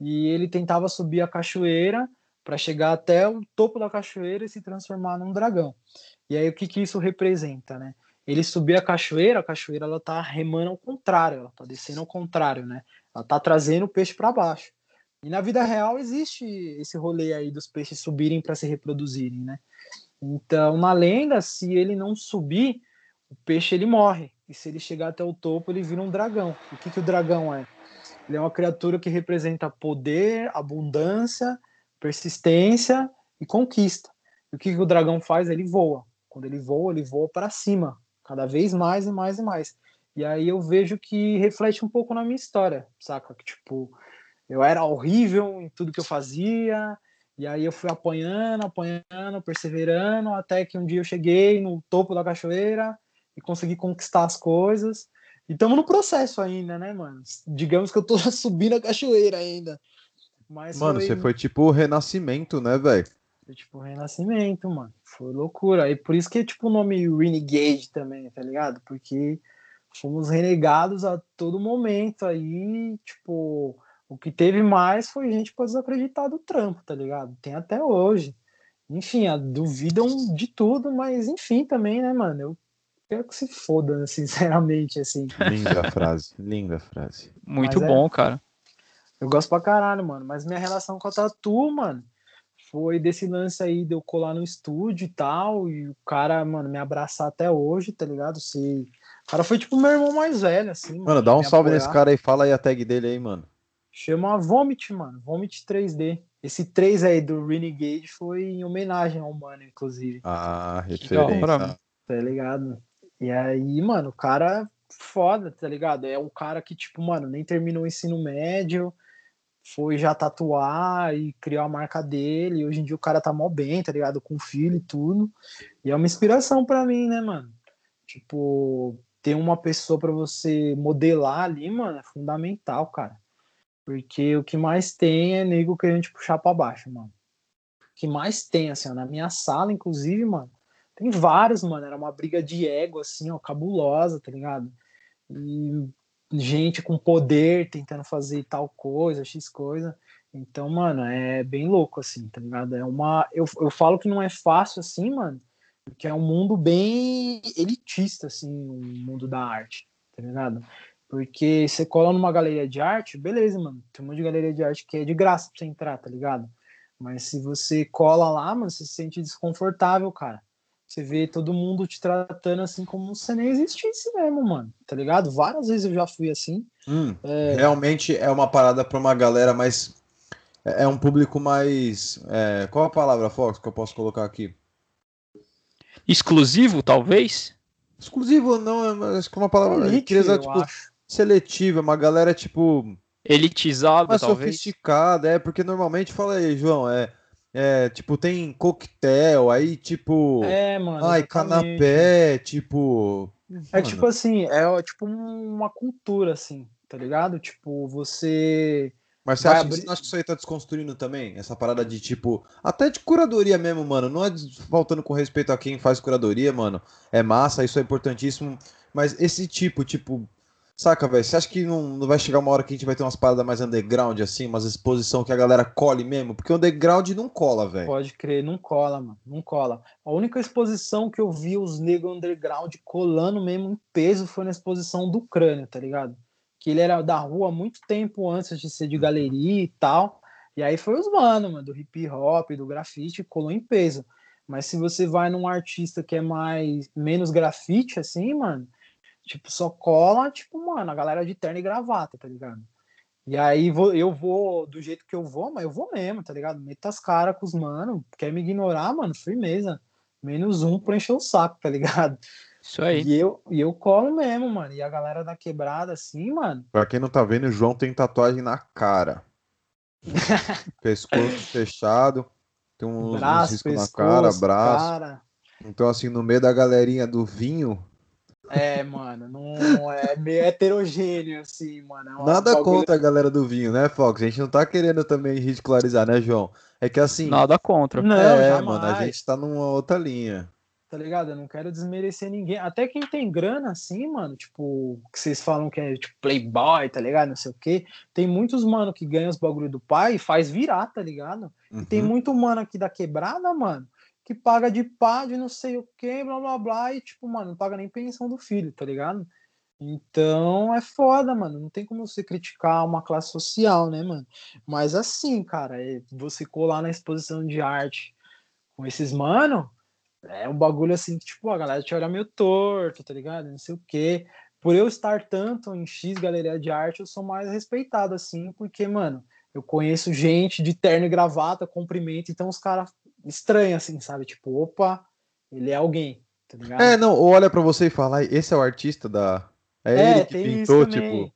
e ele tentava subir a cachoeira para chegar até o topo da cachoeira e se transformar num dragão. E aí o que que isso representa, né? Ele subir a cachoeira, a cachoeira ela tá remando ao contrário, ela tá descendo ao contrário, né? Ela tá trazendo o peixe para baixo. E na vida real existe esse rolê aí dos peixes subirem para se reproduzirem, né? Então, na lenda, se ele não subir, o peixe ele morre. E se ele chegar até o topo, ele vira um dragão. O que, que o dragão é? Ele é uma criatura que representa poder, abundância, persistência e conquista. E o que, que o dragão faz? Ele voa. Quando ele voa, ele voa para cima, cada vez mais e mais e mais. E aí eu vejo que reflete um pouco na minha história, saca? Que tipo, eu era horrível em tudo que eu fazia, e aí eu fui apanhando, apanhando, perseverando, até que um dia eu cheguei no topo da cachoeira e consegui conquistar as coisas. E estamos no processo ainda, né, mano? Digamos que eu tô subindo a cachoeira ainda. Mas mano, foi... você foi tipo o renascimento, né, velho? Foi tipo o renascimento, mano. Foi loucura. E por isso que é tipo o nome Renegade também, tá ligado? Porque fomos renegados a todo momento aí, tipo, o que teve mais foi gente para desacreditar do trampo, tá ligado? Tem até hoje. Enfim, duvidam de tudo, mas enfim também, né, mano? Eu quero que se foda, né, sinceramente, assim. Linda frase, linda frase. Muito mas bom, é, cara. Eu gosto pra caralho, mano. Mas minha relação com a Tatu, mano, foi desse lance aí de eu colar no estúdio e tal, e o cara, mano, me abraçar até hoje, tá ligado? Se... O cara foi tipo meu irmão mais velho, assim. Mano, mano dá um salve apoiar. nesse cara aí, fala aí a tag dele aí, mano. Chama Vomit, mano. Vomit 3D. Esse 3 aí do Renegade foi em homenagem ao mano, inclusive. Ah, referência. Então, tá ligado? E aí, mano, o cara foda, tá ligado? É um cara que, tipo, mano, nem terminou o ensino médio, foi já tatuar e criar a marca dele. Hoje em dia o cara tá mó bem, tá ligado? Com filho e tudo. E é uma inspiração para mim, né, mano? Tipo, ter uma pessoa para você modelar ali, mano, é fundamental, cara. Porque o que mais tem é nego querendo te puxar para baixo, mano. O que mais tem, assim, ó, na minha sala, inclusive, mano, tem vários, mano. Era uma briga de ego, assim, ó, cabulosa, tá ligado? E gente com poder tentando fazer tal coisa, X coisa. Então, mano, é bem louco, assim, tá ligado? É uma. Eu, eu falo que não é fácil, assim, mano, porque é um mundo bem elitista, assim, o mundo da arte, tá ligado? Porque você cola numa galeria de arte, beleza, mano. Tem um monte de galeria de arte que é de graça pra você entrar, tá ligado? Mas se você cola lá, mano, você se sente desconfortável, cara. Você vê todo mundo te tratando assim como se nem existisse mesmo, mano. Tá ligado? Várias vezes eu já fui assim. Hum, é... Realmente é uma parada pra uma galera mais. É, é um público mais. É... Qual a palavra, Fox, que eu posso colocar aqui? Exclusivo, talvez? Exclusivo não, é é uma palavra. Elite, eu tipo, acho seletiva, uma galera, tipo. Elitizada, mais talvez. sofisticada, é, porque normalmente, fala aí, João, é. É, tipo, tem coquetel, aí, tipo. É, mano. Ai, exatamente. canapé, tipo. É mano. tipo assim, é tipo uma cultura, assim, tá ligado? Tipo, você. Mas você acha, abrir... você acha que isso aí tá desconstruindo também? Essa parada de tipo. Até de curadoria mesmo, mano. Não é faltando com respeito a quem faz curadoria, mano. É massa, isso é importantíssimo. Mas esse tipo, tipo, Saca, velho? Você acha que não, não vai chegar uma hora que a gente vai ter umas paradas mais underground, assim, umas exposição que a galera cole mesmo? Porque o underground não cola, velho. Pode crer, não cola, mano. Não cola. A única exposição que eu vi os negros underground colando mesmo em peso foi na exposição do crânio, tá ligado? Que ele era da rua muito tempo antes de ser de galeria e tal. E aí foi os mano, mano, do hip hop, do grafite, colou em peso. Mas se você vai num artista que é mais menos grafite, assim, mano, tipo, só cola, tipo, mano, a galera de terno e gravata, tá ligado? E aí vou, eu vou do jeito que eu vou, mas eu vou mesmo, tá ligado? Meto as caras com os mano, quer me ignorar, mano, firmeza. Menos um pra encher o saco, tá ligado? Isso aí. E eu, e eu colo mesmo, mano. E a galera da quebrada, assim, mano. Pra quem não tá vendo, o João tem tatuagem na cara. Pescoço fechado. Tem uns, braço, riscos na cara, braço. Cara. Então, assim, no meio da galerinha do vinho. É, mano, não é meio heterogêneo, assim, mano. É Nada bagulho... contra a galera do vinho, né, Fox? A gente não tá querendo também ridicularizar, né, João? É que assim. Nada contra. Não, é, jamais. mano, a gente tá numa outra linha tá ligado? Eu não quero desmerecer ninguém. Até quem tem grana, assim, mano, tipo, que vocês falam que é tipo playboy, tá ligado? Não sei o quê. Tem muitos mano que ganham os bagulho do pai e faz virar, tá ligado? Uhum. E tem muito mano aqui da quebrada, mano, que paga de pá de não sei o quê, blá blá blá, e tipo, mano, não paga nem pensão do filho, tá ligado? Então é foda, mano. Não tem como você criticar uma classe social, né, mano? Mas assim, cara, é você colar na exposição de arte com esses mano, é um bagulho assim que, tipo, a galera te olha meio torto, tá ligado? Não sei o quê. Por eu estar tanto em X galeria de arte, eu sou mais respeitado, assim, porque, mano, eu conheço gente de terno e gravata, cumprimento, então os caras estranham, assim, sabe? Tipo, opa, ele é alguém, tá ligado? É, não, olha para você e fala, esse é o artista da. É, é ele que pintou, tipo.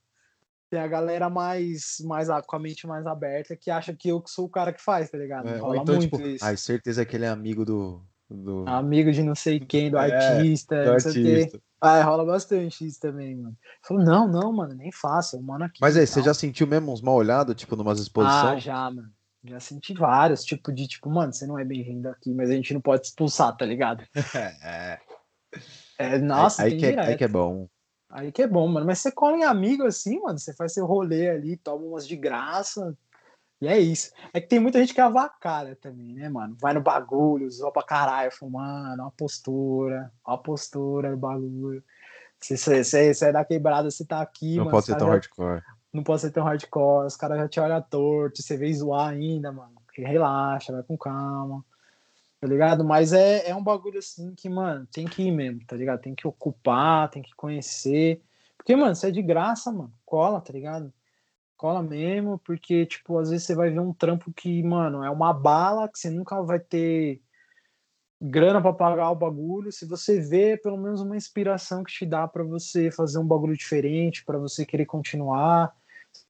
Tem a galera mais, mais com a mente mais aberta que acha que eu que sou o cara que faz, tá ligado? É, ou então, tipo, isso. ai, certeza que ele é amigo do, do... Amigo de não sei quem, do é, artista, do artista. Ah, rola bastante isso também, mano. Falou, não, não, mano, nem faça, o mano aqui. Mas aí, você já sentiu mesmo uns mal olhados, tipo, numas exposições? Ah, já, mano. Já senti vários, tipo, de tipo, mano, você não é bem-vindo aqui, mas a gente não pode expulsar, tá ligado? é. é. Nossa, aí, aí, que é, aí que é bom. Aí que é bom, mano. Mas você cola em amigo assim, mano. Você faz seu rolê ali, toma umas de graça. E é isso. É que tem muita gente que avacalha também, né, mano? Vai no bagulho, zoa pra caralho, fumando, uma postura, uma postura do bagulho. Se você é da quebrada, você tá aqui, Não mano, pode ser tão já... hardcore. Não pode ser tão hardcore, os caras já te olham torto, você vê zoar ainda, mano. Relaxa, vai com calma. Tá ligado? Mas é, é um bagulho assim que, mano, tem que ir mesmo, tá ligado? Tem que ocupar, tem que conhecer. Porque, mano, você é de graça, mano. Cola, tá ligado? cola mesmo, porque, tipo, às vezes você vai ver um trampo que, mano, é uma bala que você nunca vai ter grana para pagar o bagulho. Se você vê, pelo menos uma inspiração que te dá para você fazer um bagulho diferente, para você querer continuar.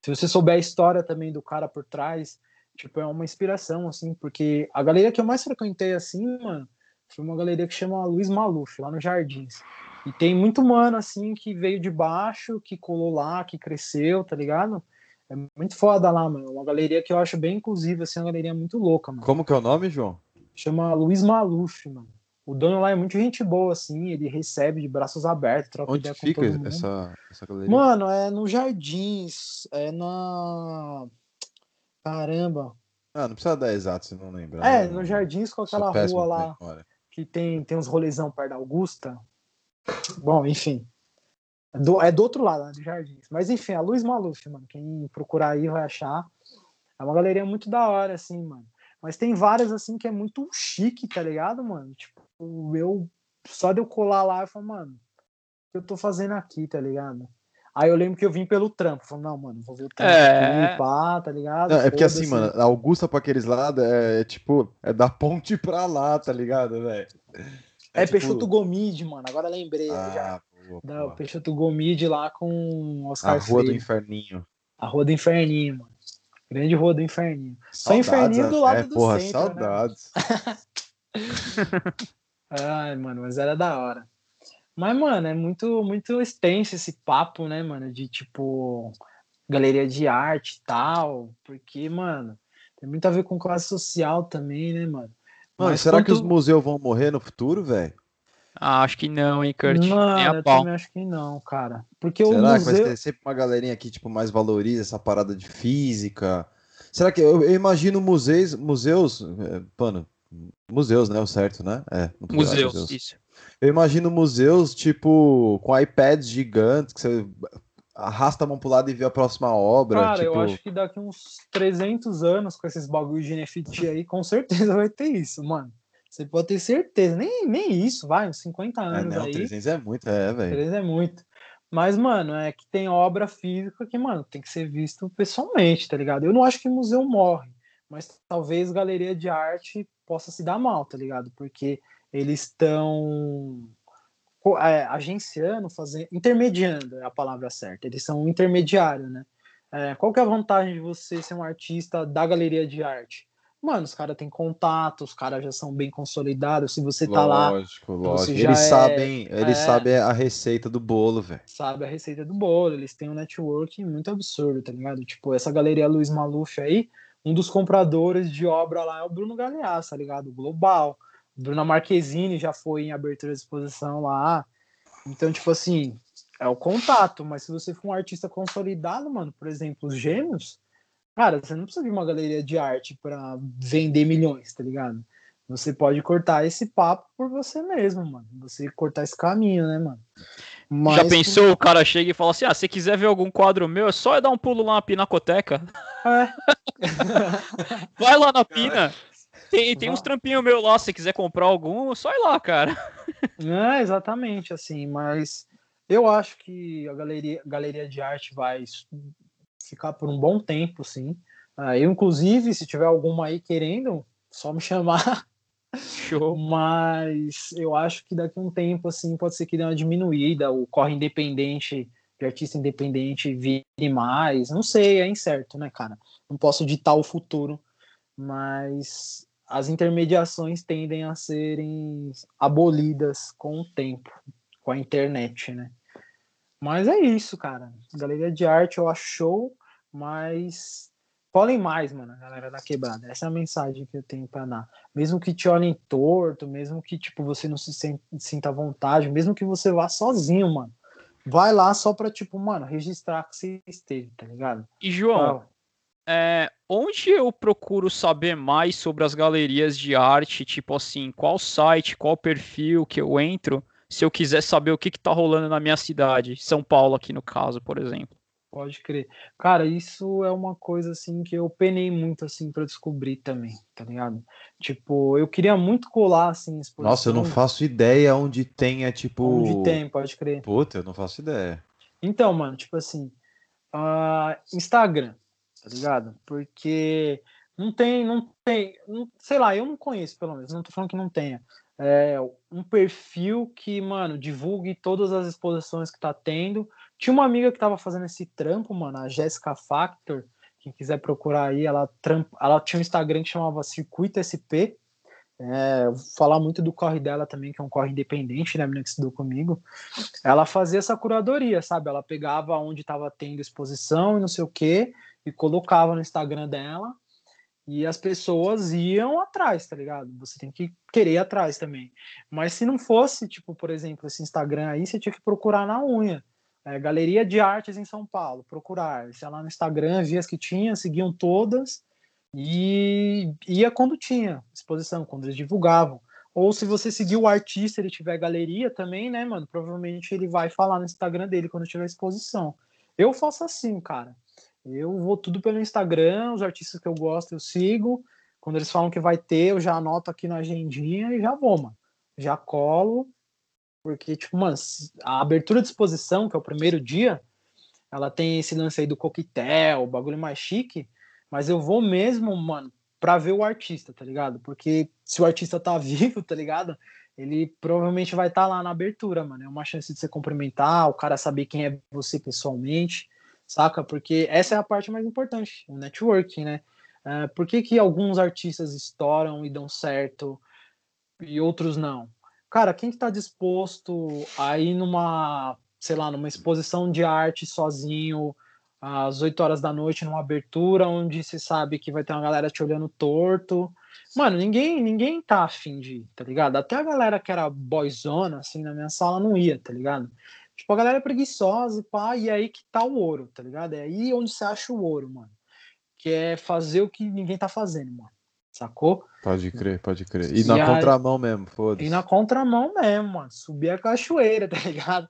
Se você souber a história também do cara por trás, tipo, é uma inspiração, assim, porque a galeria que eu mais frequentei, assim, mano, foi uma galeria que chama Luiz Maluf, lá no Jardins. E tem muito mano, assim, que veio de baixo, que colou lá, que cresceu, tá ligado? É muito foda lá, mano. Uma galeria que eu acho bem inclusiva, assim, uma galeria muito louca, mano. Como que é o nome, João? Chama Luiz Maluf, mano. O dono lá é muito gente boa, assim, ele recebe de braços abertos, troca Onde ideia fica com todo mundo. Essa, essa galeria? Mano, é no Jardins, é na... Caramba. Ah, não precisa dar exato se não lembrar. É, no Jardins com aquela rua lá, que tem, tem uns rolezão perto da Augusta. Bom, enfim. É do, é do outro lado, né, do Jardins. Mas enfim, a Luz Maluf, mano. Quem procurar aí vai achar. É uma galeria muito da hora, assim, mano. Mas tem várias, assim, que é muito chique, tá ligado, mano? Tipo, eu. Só de eu colar lá, eu falo, mano, o que eu tô fazendo aqui, tá ligado? Aí eu lembro que eu vim pelo trampo. Falei, não, mano, vou ver o trampo é... aqui, pá, tá ligado? Não, é porque assim, mano, Augusta pra aqueles lados é, é, tipo, é da ponte pra lá, tá ligado, velho? É, é tipo... Peixoto Gomide, mano. Agora lembrei. Ah, já. Da, o Peixoto Gomide lá com Oscar A Rua Freire. do Inferninho. A Rua do Inferninho, mano. Grande Rua do Inferninho. Só Inferninho do lado é, do porra, centro, né, saudades. Né? Ai, mano, mas era da hora. Mas, mano, é muito, muito extenso esse papo, né, mano? De tipo, galeria de arte e tal. Porque, mano, tem muito a ver com classe social também, né, mano? Mano, Mas será quanto... que os museus vão morrer no futuro, velho? Ah, acho que não, hein, Kurt? Mano, Nem a eu pau. também acho que não, cara. Porque Será o museu... que vai ter sempre uma galerinha que tipo, mais valoriza essa parada de física? Será que... Eu, eu imagino museus... Museus... Pano, museus, né? O certo, né? É, museus, museus, isso. Eu imagino museus, tipo, com iPads gigantes, que você arrasta a mão pro lado e vê a próxima obra. Cara, tipo... eu acho que daqui uns 300 anos, com esses bagulhos de NFT aí, com certeza vai ter isso, mano. Você pode ter certeza. Nem, nem isso, vai, uns 50 anos é, não, aí. 300 é muito, é, velho. 300 é muito. Mas, mano, é que tem obra física que, mano, tem que ser visto pessoalmente, tá ligado? Eu não acho que museu morre, mas talvez galeria de arte possa se dar mal, tá ligado? Porque eles estão é, agenciando, fazendo, intermediando é a palavra certa. Eles são um intermediário, né? É, qual que é a vantagem de você ser um artista da galeria de arte? Mano, os caras têm contato, os caras já são bem consolidados. Se você tá lá. Lógico, lógico. Eles é, sabem, eles é, sabem a receita do bolo, velho. Sabe a receita do bolo. Eles têm um network muito absurdo, tá ligado? Tipo, essa galeria Luiz Maluf aí, um dos compradores de obra lá é o Bruno Galeasso, tá ligado? Global. Bruna Marquezine já foi em abertura de exposição lá. Então, tipo assim, é o contato. Mas se você for um artista consolidado, mano, por exemplo, os gêmeos Cara, você não precisa de uma galeria de arte para vender milhões, tá ligado? Você pode cortar esse papo por você mesmo, mano. Você cortar esse caminho, né, mano? Mas, Já pensou, o cara chega e fala assim: ah, se quiser ver algum quadro meu, é só dar um pulo lá na pinacoteca. É. Vai lá na pina. Tem, tem uns trampinhos meu lá, se quiser comprar algum, só ir lá, cara. É, exatamente, assim, mas eu acho que a galeria, galeria de arte vai ficar por um bom tempo, sim. Uh, eu, inclusive, se tiver alguma aí querendo, só me chamar. Mas eu acho que daqui a um tempo, assim, pode ser que dê uma diminuída, o corre independente, de artista independente vire mais. Não sei, é incerto, né, cara? Não posso ditar o futuro, mas as intermediações tendem a serem abolidas com o tempo, com a internet, né? Mas é isso, cara. Galeria de arte eu acho show. Mas colhem mais, mano, galera da quebrada. Essa é a mensagem que eu tenho para dar. Mesmo que te olhem torto, mesmo que tipo você não se sinta à vontade, mesmo que você vá sozinho, mano. Vai lá só pra, tipo, mano, registrar que você esteve, tá ligado? E, João, é, onde eu procuro saber mais sobre as galerias de arte? Tipo assim, qual site, qual perfil que eu entro, se eu quiser saber o que, que tá rolando na minha cidade, São Paulo aqui no caso, por exemplo? Pode crer. Cara, isso é uma coisa assim que eu penei muito assim para descobrir também, tá ligado? Tipo, eu queria muito colar assim exposição. Nossa, eu não faço ideia onde tenha tipo Onde tem, pode crer. Puta, eu não faço ideia. Então, mano, tipo assim, uh, Instagram, tá ligado? Porque não tem, não tem, não, sei lá, eu não conheço pelo menos, não tô falando que não tenha. É, um perfil que, mano, divulgue todas as exposições que tá tendo tinha uma amiga que tava fazendo esse trampo, mano, a Jéssica Factor. Quem quiser procurar aí, ela, ela tinha um Instagram que chamava Circuito SP. É, vou falar muito do corre dela também, que é um corre independente, né, menina que estudou comigo. Ela fazia essa curadoria, sabe? Ela pegava onde estava tendo exposição e não sei o quê, e colocava no Instagram dela, e as pessoas iam atrás, tá ligado? Você tem que querer ir atrás também. Mas se não fosse, tipo, por exemplo, esse Instagram aí, você tinha que procurar na unha é, Galeria de Artes em São Paulo, procurar. Sei lá no Instagram, via as que tinha, seguiam todas e ia quando tinha exposição, quando eles divulgavam. Ou se você seguir o artista, ele tiver galeria também, né, mano? Provavelmente ele vai falar no Instagram dele quando tiver exposição. Eu faço assim, cara. Eu vou tudo pelo Instagram, os artistas que eu gosto eu sigo. Quando eles falam que vai ter, eu já anoto aqui na agendinha e já vou, mano. Já colo porque, tipo, mano, a abertura de exposição, que é o primeiro dia, ela tem esse lance aí do coquetel, bagulho mais chique, mas eu vou mesmo, mano, pra ver o artista, tá ligado? Porque se o artista tá vivo, tá ligado? Ele provavelmente vai estar tá lá na abertura, mano. É uma chance de você cumprimentar, o cara saber quem é você pessoalmente, saca? Porque essa é a parte mais importante, o networking, né? Uh, por que, que alguns artistas estouram e dão certo e outros não? cara, quem está disposto a ir numa, sei lá, numa exposição de arte sozinho às 8 horas da noite numa abertura onde se sabe que vai ter uma galera te olhando torto. Mano, ninguém, ninguém tá afim de ir, tá ligado? Até a galera que era boyzona, assim, na minha sala não ia, tá ligado? Tipo, a galera é preguiçosa e pá, e é aí que tá o ouro, tá ligado? É aí onde você acha o ouro, mano. Que é fazer o que ninguém tá fazendo, mano sacou? Pode crer, pode crer. E, e na aí, contramão mesmo, foda-se. E na contramão mesmo, mano. Subir a cachoeira, tá ligado?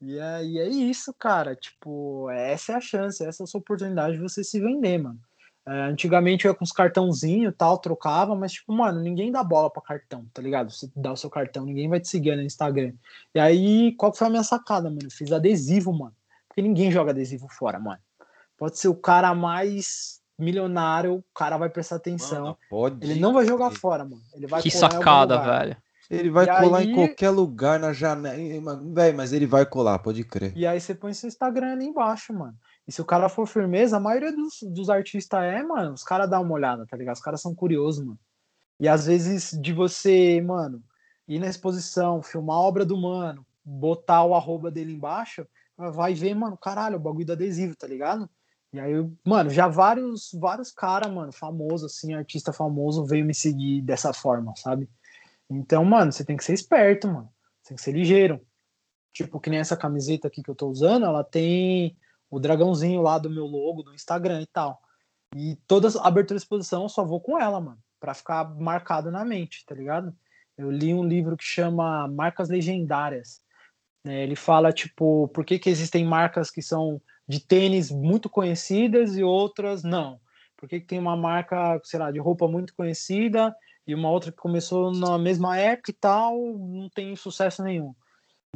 E aí é isso, cara. Tipo, essa é a chance, essa é a sua oportunidade de você se vender, mano. É, antigamente eu ia com os cartãozinhos e tal, trocava, mas, tipo, mano, ninguém dá bola pra cartão, tá ligado? Você dá o seu cartão, ninguém vai te seguir no Instagram. E aí, qual foi a minha sacada, mano? Eu fiz adesivo, mano. Porque ninguém joga adesivo fora, mano. Pode ser o cara mais milionário, o cara vai prestar atenção. Mano, pode. Ele não vai jogar fora, mano. Ele vai que sacada, velho. Ele vai e colar aí... em qualquer lugar na janela. Velho, mas ele vai colar, pode crer. E aí você põe seu Instagram ali embaixo, mano. E se o cara for firmeza, a maioria dos, dos artistas é, mano, os caras dão uma olhada, tá ligado? Os caras são curiosos, mano. E às vezes de você, mano, ir na exposição, filmar a obra do mano, botar o arroba dele embaixo, vai ver, mano, caralho, o bagulho do adesivo, tá ligado? E aí, mano, já vários, vários caras, mano, famoso, assim, artista famoso, veio me seguir dessa forma, sabe? Então, mano, você tem que ser esperto, mano. Você tem que ser ligeiro. Tipo, que nem essa camiseta aqui que eu tô usando, ela tem o dragãozinho lá do meu logo do Instagram e tal. E toda abertura de exposição eu só vou com ela, mano, para ficar marcado na mente, tá ligado? Eu li um livro que chama Marcas Legendárias. É, ele fala, tipo, por que, que existem marcas que são de tênis muito conhecidas e outras não? Por que, que tem uma marca, sei lá, de roupa muito conhecida e uma outra que começou na mesma época e tal, não tem sucesso nenhum.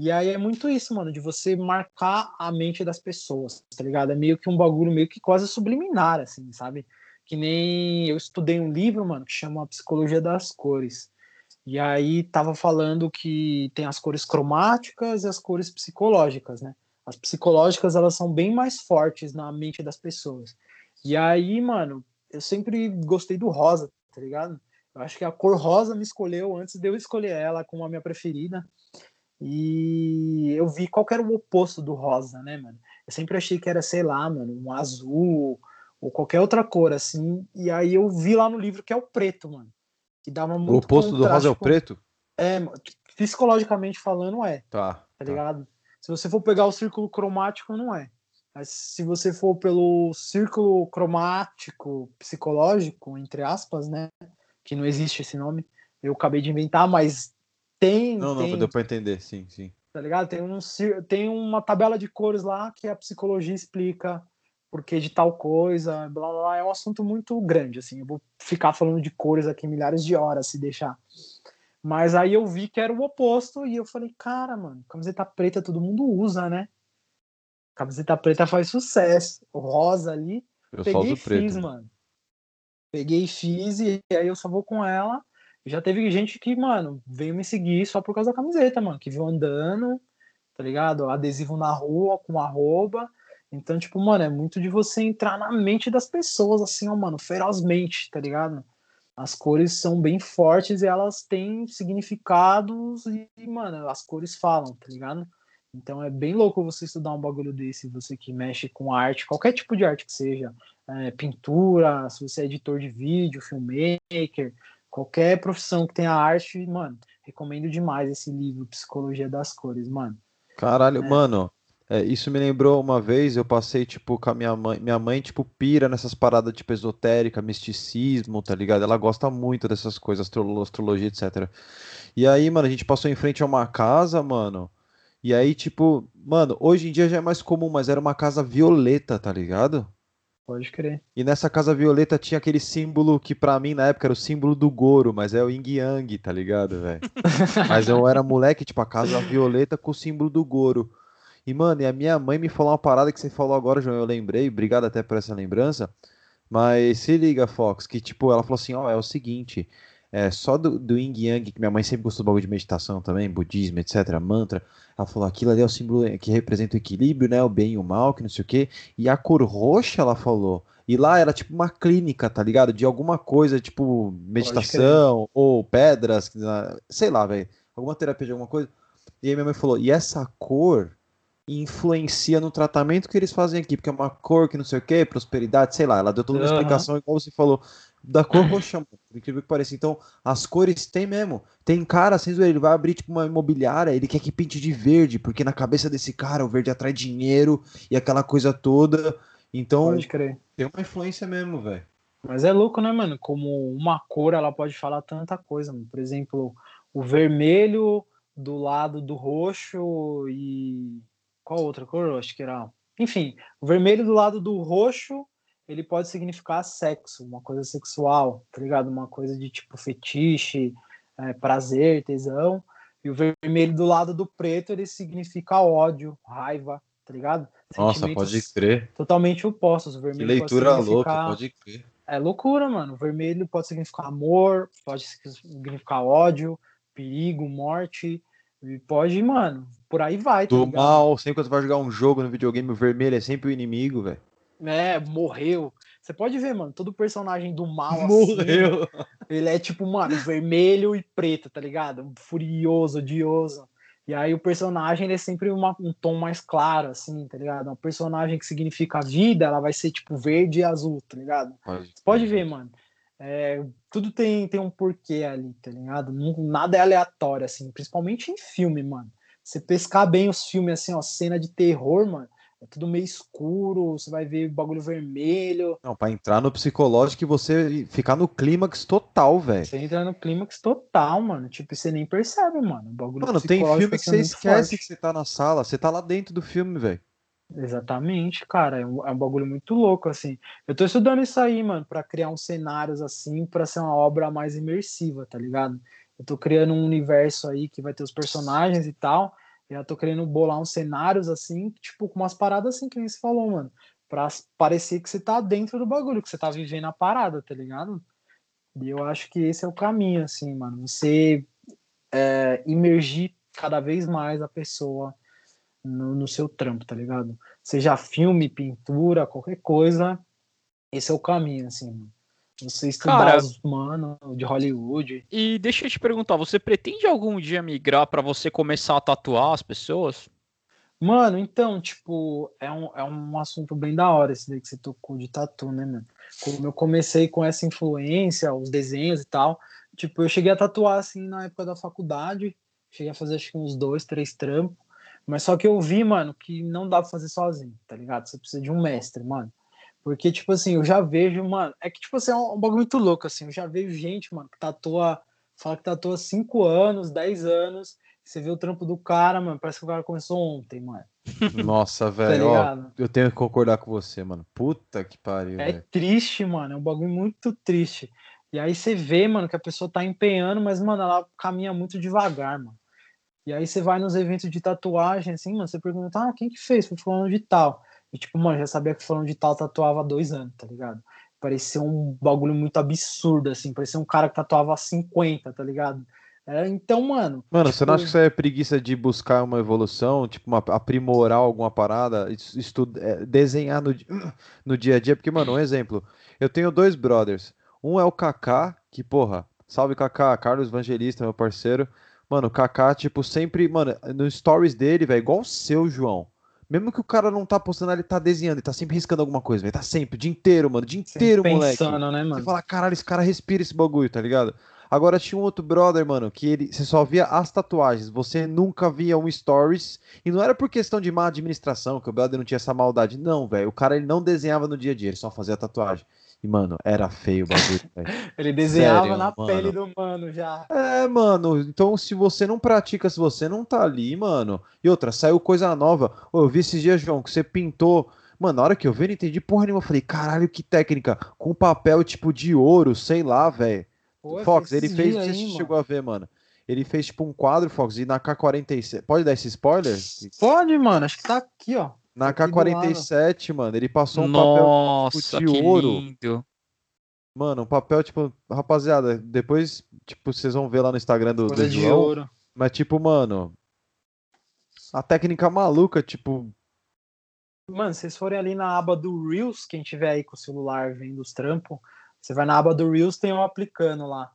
E aí é muito isso, mano, de você marcar a mente das pessoas, tá ligado? É meio que um bagulho meio que quase subliminar, assim, sabe? Que nem eu estudei um livro, mano, que chama Psicologia das Cores. E aí tava falando que tem as cores cromáticas e as cores psicológicas, né? As psicológicas, elas são bem mais fortes na mente das pessoas. E aí, mano, eu sempre gostei do rosa, tá ligado? Eu acho que a cor rosa me escolheu antes de eu escolher ela como a minha preferida. E eu vi qual era o oposto do rosa, né, mano? Eu sempre achei que era, sei lá, mano, um azul ou qualquer outra cor, assim. E aí eu vi lá no livro que é o preto, mano. Que dava muito O oposto do rosa é o preto? É, psicologicamente falando, é. Tá. Tá, tá. ligado? Se você for pegar o círculo cromático, não é. Mas se você for pelo círculo cromático psicológico, entre aspas, né? que não existe esse nome. Eu acabei de inventar, mas tem. Não, tem, não, deu para entender, sim, sim. Tá ligado? Tem, um, tem uma tabela de cores lá que a psicologia explica porque de tal coisa, blá blá blá. É um assunto muito grande, assim. Eu vou ficar falando de cores aqui milhares de horas se deixar. Mas aí eu vi que era o oposto e eu falei, cara, mano, camiseta preta todo mundo usa, né? Camiseta preta faz sucesso. O rosa ali. Eu peguei e fiz, preto. mano. Peguei e fiz, e aí eu só vou com ela. Já teve gente que, mano, veio me seguir só por causa da camiseta, mano, que viu andando, tá ligado? Adesivo na rua com arroba. Então, tipo, mano, é muito de você entrar na mente das pessoas, assim, ó, mano, ferozmente, tá ligado? As cores são bem fortes e elas têm significados e, mano, as cores falam, tá ligado? Então é bem louco você estudar um bagulho desse, você que mexe com arte, qualquer tipo de arte que seja, é, pintura, se você é editor de vídeo, filmmaker, qualquer profissão que tenha arte, mano, recomendo demais esse livro, Psicologia das Cores, mano. Caralho, é. mano, é, isso me lembrou uma vez, eu passei, tipo, com a minha mãe, minha mãe, tipo, pira nessas paradas, tipo, esotérica, misticismo, tá ligado? Ela gosta muito dessas coisas, astrologia, etc. E aí, mano, a gente passou em frente a uma casa, mano, e aí, tipo, mano, hoje em dia já é mais comum, mas era uma casa violeta, tá ligado? Pode crer. E nessa casa violeta tinha aquele símbolo que para mim na época era o símbolo do Goro, mas é o Yin Yang, tá ligado, velho? mas eu era moleque, tipo, a casa violeta com o símbolo do Goro. E, mano, e a minha mãe me falou uma parada que você falou agora, João, eu lembrei, obrigado até por essa lembrança. Mas se liga, Fox, que tipo, ela falou assim, ó, oh, é o seguinte, é, só do, do Yin Yang, que minha mãe sempre gostou do bagulho de meditação também, budismo, etc., mantra. Ela falou, aquilo ali é o símbolo que representa o equilíbrio, né? O bem e o mal, que não sei o quê. E a cor roxa, ela falou. E lá era tipo uma clínica, tá ligado? De alguma coisa, tipo meditação, ou pedras, sei lá, velho. Alguma terapia de alguma coisa. E aí minha mãe falou, e essa cor influencia no tratamento que eles fazem aqui, porque é uma cor que não sei o que, prosperidade, sei lá. Ela deu toda uma uhum. explicação, igual você falou da cor roxa, por incrível que pareça. Então, as cores tem mesmo. Tem cara, assim, ele vai abrir tipo uma imobiliária, ele quer que pinte de verde, porque na cabeça desse cara o verde atrai dinheiro e aquela coisa toda. Então, tem uma influência mesmo, velho. Mas é louco, né, mano? Como uma cor ela pode falar tanta coisa. Mano. Por exemplo, o vermelho do lado do roxo e qual outra cor? Eu acho que era. Enfim, o vermelho do lado do roxo ele pode significar sexo, uma coisa sexual, tá ligado? Uma coisa de tipo fetiche, é, prazer, tesão. E o vermelho do lado do preto, ele significa ódio, raiva, tá ligado? Nossa, pode crer. Totalmente opostos. O vermelho que leitura louca, pode crer. É loucura, mano. O vermelho pode significar amor, pode significar ódio, perigo, morte. E pode, mano, por aí vai. Tá Do ligado? mal, sempre quando você vai jogar um jogo no videogame, o vermelho é sempre o inimigo, velho. É, morreu. Você pode ver, mano, todo personagem do mal morreu. Assim, ele é tipo, mano, vermelho e preto, tá ligado? Furioso, odioso. E aí o personagem ele é sempre uma, um tom mais claro, assim, tá ligado? Um personagem que significa vida, ela vai ser tipo verde e azul, tá ligado? Pode, Você pode ver, mano. É, tudo tem, tem um porquê ali, tá ligado? Nada é aleatório, assim, principalmente em filme, mano. Você pescar bem os filmes, assim, ó, cena de terror, mano, é tudo meio escuro, você vai ver bagulho vermelho. Não, pra entrar no psicológico e você ficar no clímax total, velho. Você entra no clímax total, mano. Tipo, você nem percebe, mano. bagulho mano, tem filme que você esquece forte. que você tá na sala, você tá lá dentro do filme, velho. Exatamente, cara. É um, é um, bagulho muito louco, assim. Eu tô estudando isso aí, mano, para criar uns cenários assim, para ser uma obra mais imersiva, tá ligado? Eu tô criando um universo aí que vai ter os personagens e tal. Já tô querendo bolar uns cenários assim, tipo, com umas paradas assim que se falou, mano. Pra parecer que você tá dentro do bagulho, que você tá vivendo a parada, tá ligado? E eu acho que esse é o caminho, assim, mano. Você é, imergir cada vez mais a pessoa no, no seu trampo, tá ligado? Seja filme, pintura, qualquer coisa, esse é o caminho, assim, mano. Você estudar Cara, os mano de Hollywood. E deixa eu te perguntar, você pretende algum dia migrar para você começar a tatuar as pessoas? Mano, então, tipo, é um, é um assunto bem da hora esse daí que você tocou de tatu, né, mano? Como eu comecei com essa influência, os desenhos e tal, tipo, eu cheguei a tatuar, assim, na época da faculdade, cheguei a fazer, acho que uns dois, três trampos, mas só que eu vi, mano, que não dá pra fazer sozinho, tá ligado? Você precisa de um mestre, mano. Porque, tipo assim, eu já vejo, mano. É que, tipo assim, é um, um bagulho muito louco, assim. Eu já vejo gente, mano, que tatua. Fala que tatua 5 anos, 10 anos. Você vê o trampo do cara, mano. Parece que o cara começou ontem, mano. Nossa, tá velho. tá eu tenho que concordar com você, mano. Puta que pariu. É véio. triste, mano. É um bagulho muito triste. E aí você vê, mano, que a pessoa tá empenhando, mas, mano, ela caminha muito devagar, mano. E aí você vai nos eventos de tatuagem, assim, mano, você pergunta, ah, quem que fez? Foi falando de tal. E, tipo, mano, já sabia que falando de tal tatuava há dois anos, tá ligado? Parecia um bagulho muito absurdo, assim. Parecia um cara que tatuava há 50, tá ligado? É, então, mano. Mano, tipo... você não acha que isso é preguiça de buscar uma evolução, tipo, uma, aprimorar alguma parada, estudo, é, desenhar no, no dia a dia? Porque, mano, um exemplo. Eu tenho dois brothers. Um é o Kaká, que, porra, salve Kaká, Carlos Evangelista, meu parceiro. Mano, o Kaká, tipo, sempre, mano, no stories dele, velho, igual o seu, João. Mesmo que o cara não tá postando, ele tá desenhando, ele tá sempre riscando alguma coisa, velho. Tá sempre, o dia inteiro, mano. O dia inteiro, sempre moleque. Pensando, né, mano? Você fala, caralho, esse cara respira esse bagulho, tá ligado? Agora tinha um outro brother, mano, que ele, você só via as tatuagens, você nunca via um stories, e não era por questão de má administração, que o brother não tinha essa maldade, não, velho. O cara ele não desenhava no dia a dia, ele só fazia tatuagem. E, mano, era feio o bagulho, velho. Ele desenhava Sério, na mano. pele do mano já. É, mano. Então, se você não pratica, se você não tá ali, mano. E outra, saiu coisa nova. Ô, eu vi esses dias, João, que você pintou. Mano, na hora que eu vi, não entendi porra nenhuma. Eu falei, caralho, que técnica. Com papel tipo de ouro, sei lá, velho. Fox, ele fez. Não sei se chegou a ver, mano. Ele fez tipo um quadro, Fox, e na K47. Pode dar esse spoiler? Pode, mano. Acho que tá aqui, ó. Na K47, mano, ele passou um Nossa, papel tipo, de ouro. Lindo. Mano, um papel, tipo, rapaziada, depois, tipo, vocês vão ver lá no Instagram do, do João. Ouro. Mas, tipo, mano, a técnica maluca, tipo. Mano, se vocês forem ali na aba do Reels, quem tiver aí com o celular vendo os trampos, você vai na aba do Reels, tem um aplicando lá.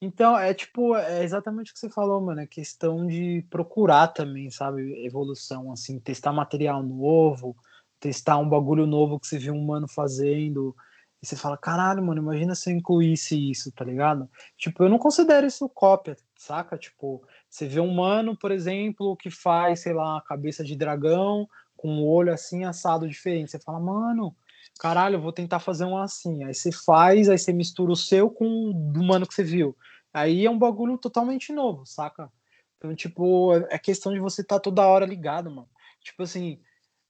Então, é tipo, é exatamente o que você falou, mano. É questão de procurar também, sabe? Evolução, assim, testar material novo, testar um bagulho novo que você viu um mano fazendo. E você fala, caralho, mano, imagina se eu incluísse isso, tá ligado? Tipo, eu não considero isso cópia, saca? Tipo, você vê um mano, por exemplo, que faz, sei lá, cabeça de dragão com um olho assim assado diferente. Você fala, mano, caralho, vou tentar fazer um assim. Aí você faz, aí você mistura o seu com o do mano que você viu. Aí é um bagulho totalmente novo, saca? Então, tipo, é questão de você estar tá toda hora ligado, mano. Tipo assim,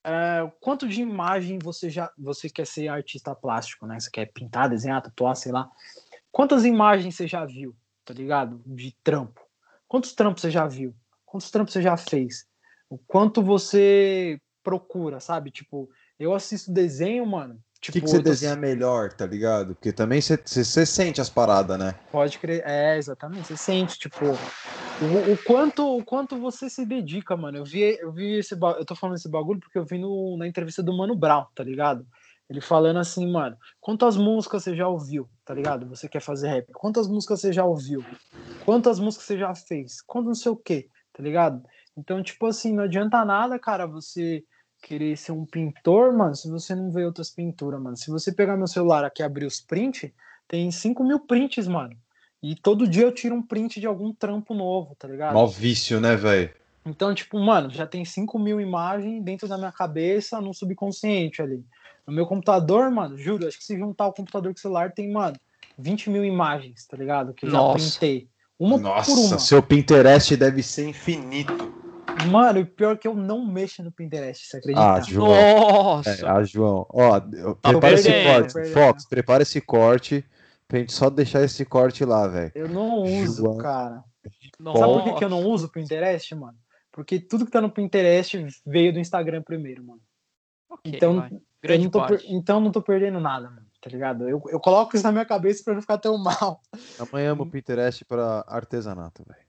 é, quanto de imagem você já você quer ser artista plástico, né? Você quer pintar, desenhar, tatuar, sei lá. Quantas imagens você já viu, tá ligado? De trampo. Quantos trampos você já viu? Quantos trampos você já fez? O quanto você procura, sabe? Tipo, eu assisto desenho, mano, Tipo, o que, que você desenha melhor, tá ligado? Porque também você, você, sente as paradas, né? Pode crer, é, exatamente, você sente, tipo, o, o, quanto, o quanto você se dedica, mano. Eu vi, eu vi esse eu tô falando esse bagulho porque eu vi no, na entrevista do Mano Brown, tá ligado? Ele falando assim, mano, quantas músicas você já ouviu, tá ligado? Você quer fazer rap? Quantas músicas você já ouviu? Quantas músicas você já fez? Quanto não sei o quê, tá ligado? Então, tipo assim, não adianta nada, cara, você querer ser um pintor, mano, se você não vê outras pinturas, mano. Se você pegar meu celular aqui e abrir os prints, tem 5 mil prints, mano. E todo dia eu tiro um print de algum trampo novo, tá ligado? Mal vício, né, velho? Então, tipo, mano, já tem 5 mil imagens dentro da minha cabeça, no subconsciente ali. No meu computador, mano, juro, acho que se juntar o computador com o celular, tem, mano, 20 mil imagens, tá ligado? Que eu Nossa. já printei. Uma Nossa, por uma. seu Pinterest deve ser infinito. Mano, o pior é que eu não mexo no Pinterest, você acredita? Ah, João. Nossa! É, ah, João. Ó, tá prepara esse corte. Fox, prepara esse corte pra gente só deixar esse corte lá, velho. Eu não uso, João. cara. Nossa. Sabe por que, que eu não uso o Pinterest, mano? Porque tudo que tá no Pinterest veio do Instagram primeiro, mano. Okay, então, eu não tô per... então não tô perdendo nada, mano. Tá ligado? Eu, eu coloco isso na minha cabeça pra não ficar tão mal. Amanhã amo o Pinterest pra artesanato, velho.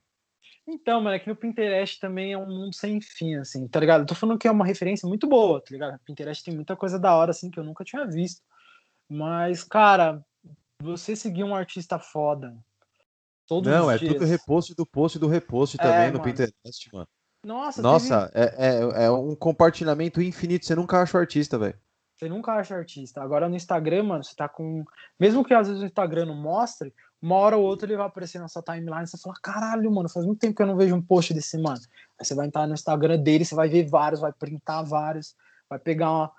Então, mano, é que no Pinterest também é um mundo sem fim, assim, tá ligado? Eu tô falando que é uma referência muito boa, tá ligado? Pinterest tem muita coisa da hora, assim, que eu nunca tinha visto. Mas, cara, você seguir um artista foda. Todos Não, é dias... tudo repost do post do repost é, também no mano. Pinterest, mano. Nossa, Nossa teve... é, é, é um compartilhamento infinito. Você nunca acha o artista, velho. Você nunca acha artista. Agora no Instagram, mano, você tá com. Mesmo que às vezes o Instagram não mostre, uma hora ou outra ele vai aparecer na sua timeline e você fala: caralho, mano, faz muito tempo que eu não vejo um post desse mano. Aí você vai entrar no Instagram dele, você vai ver vários, vai printar vários, vai pegar uma,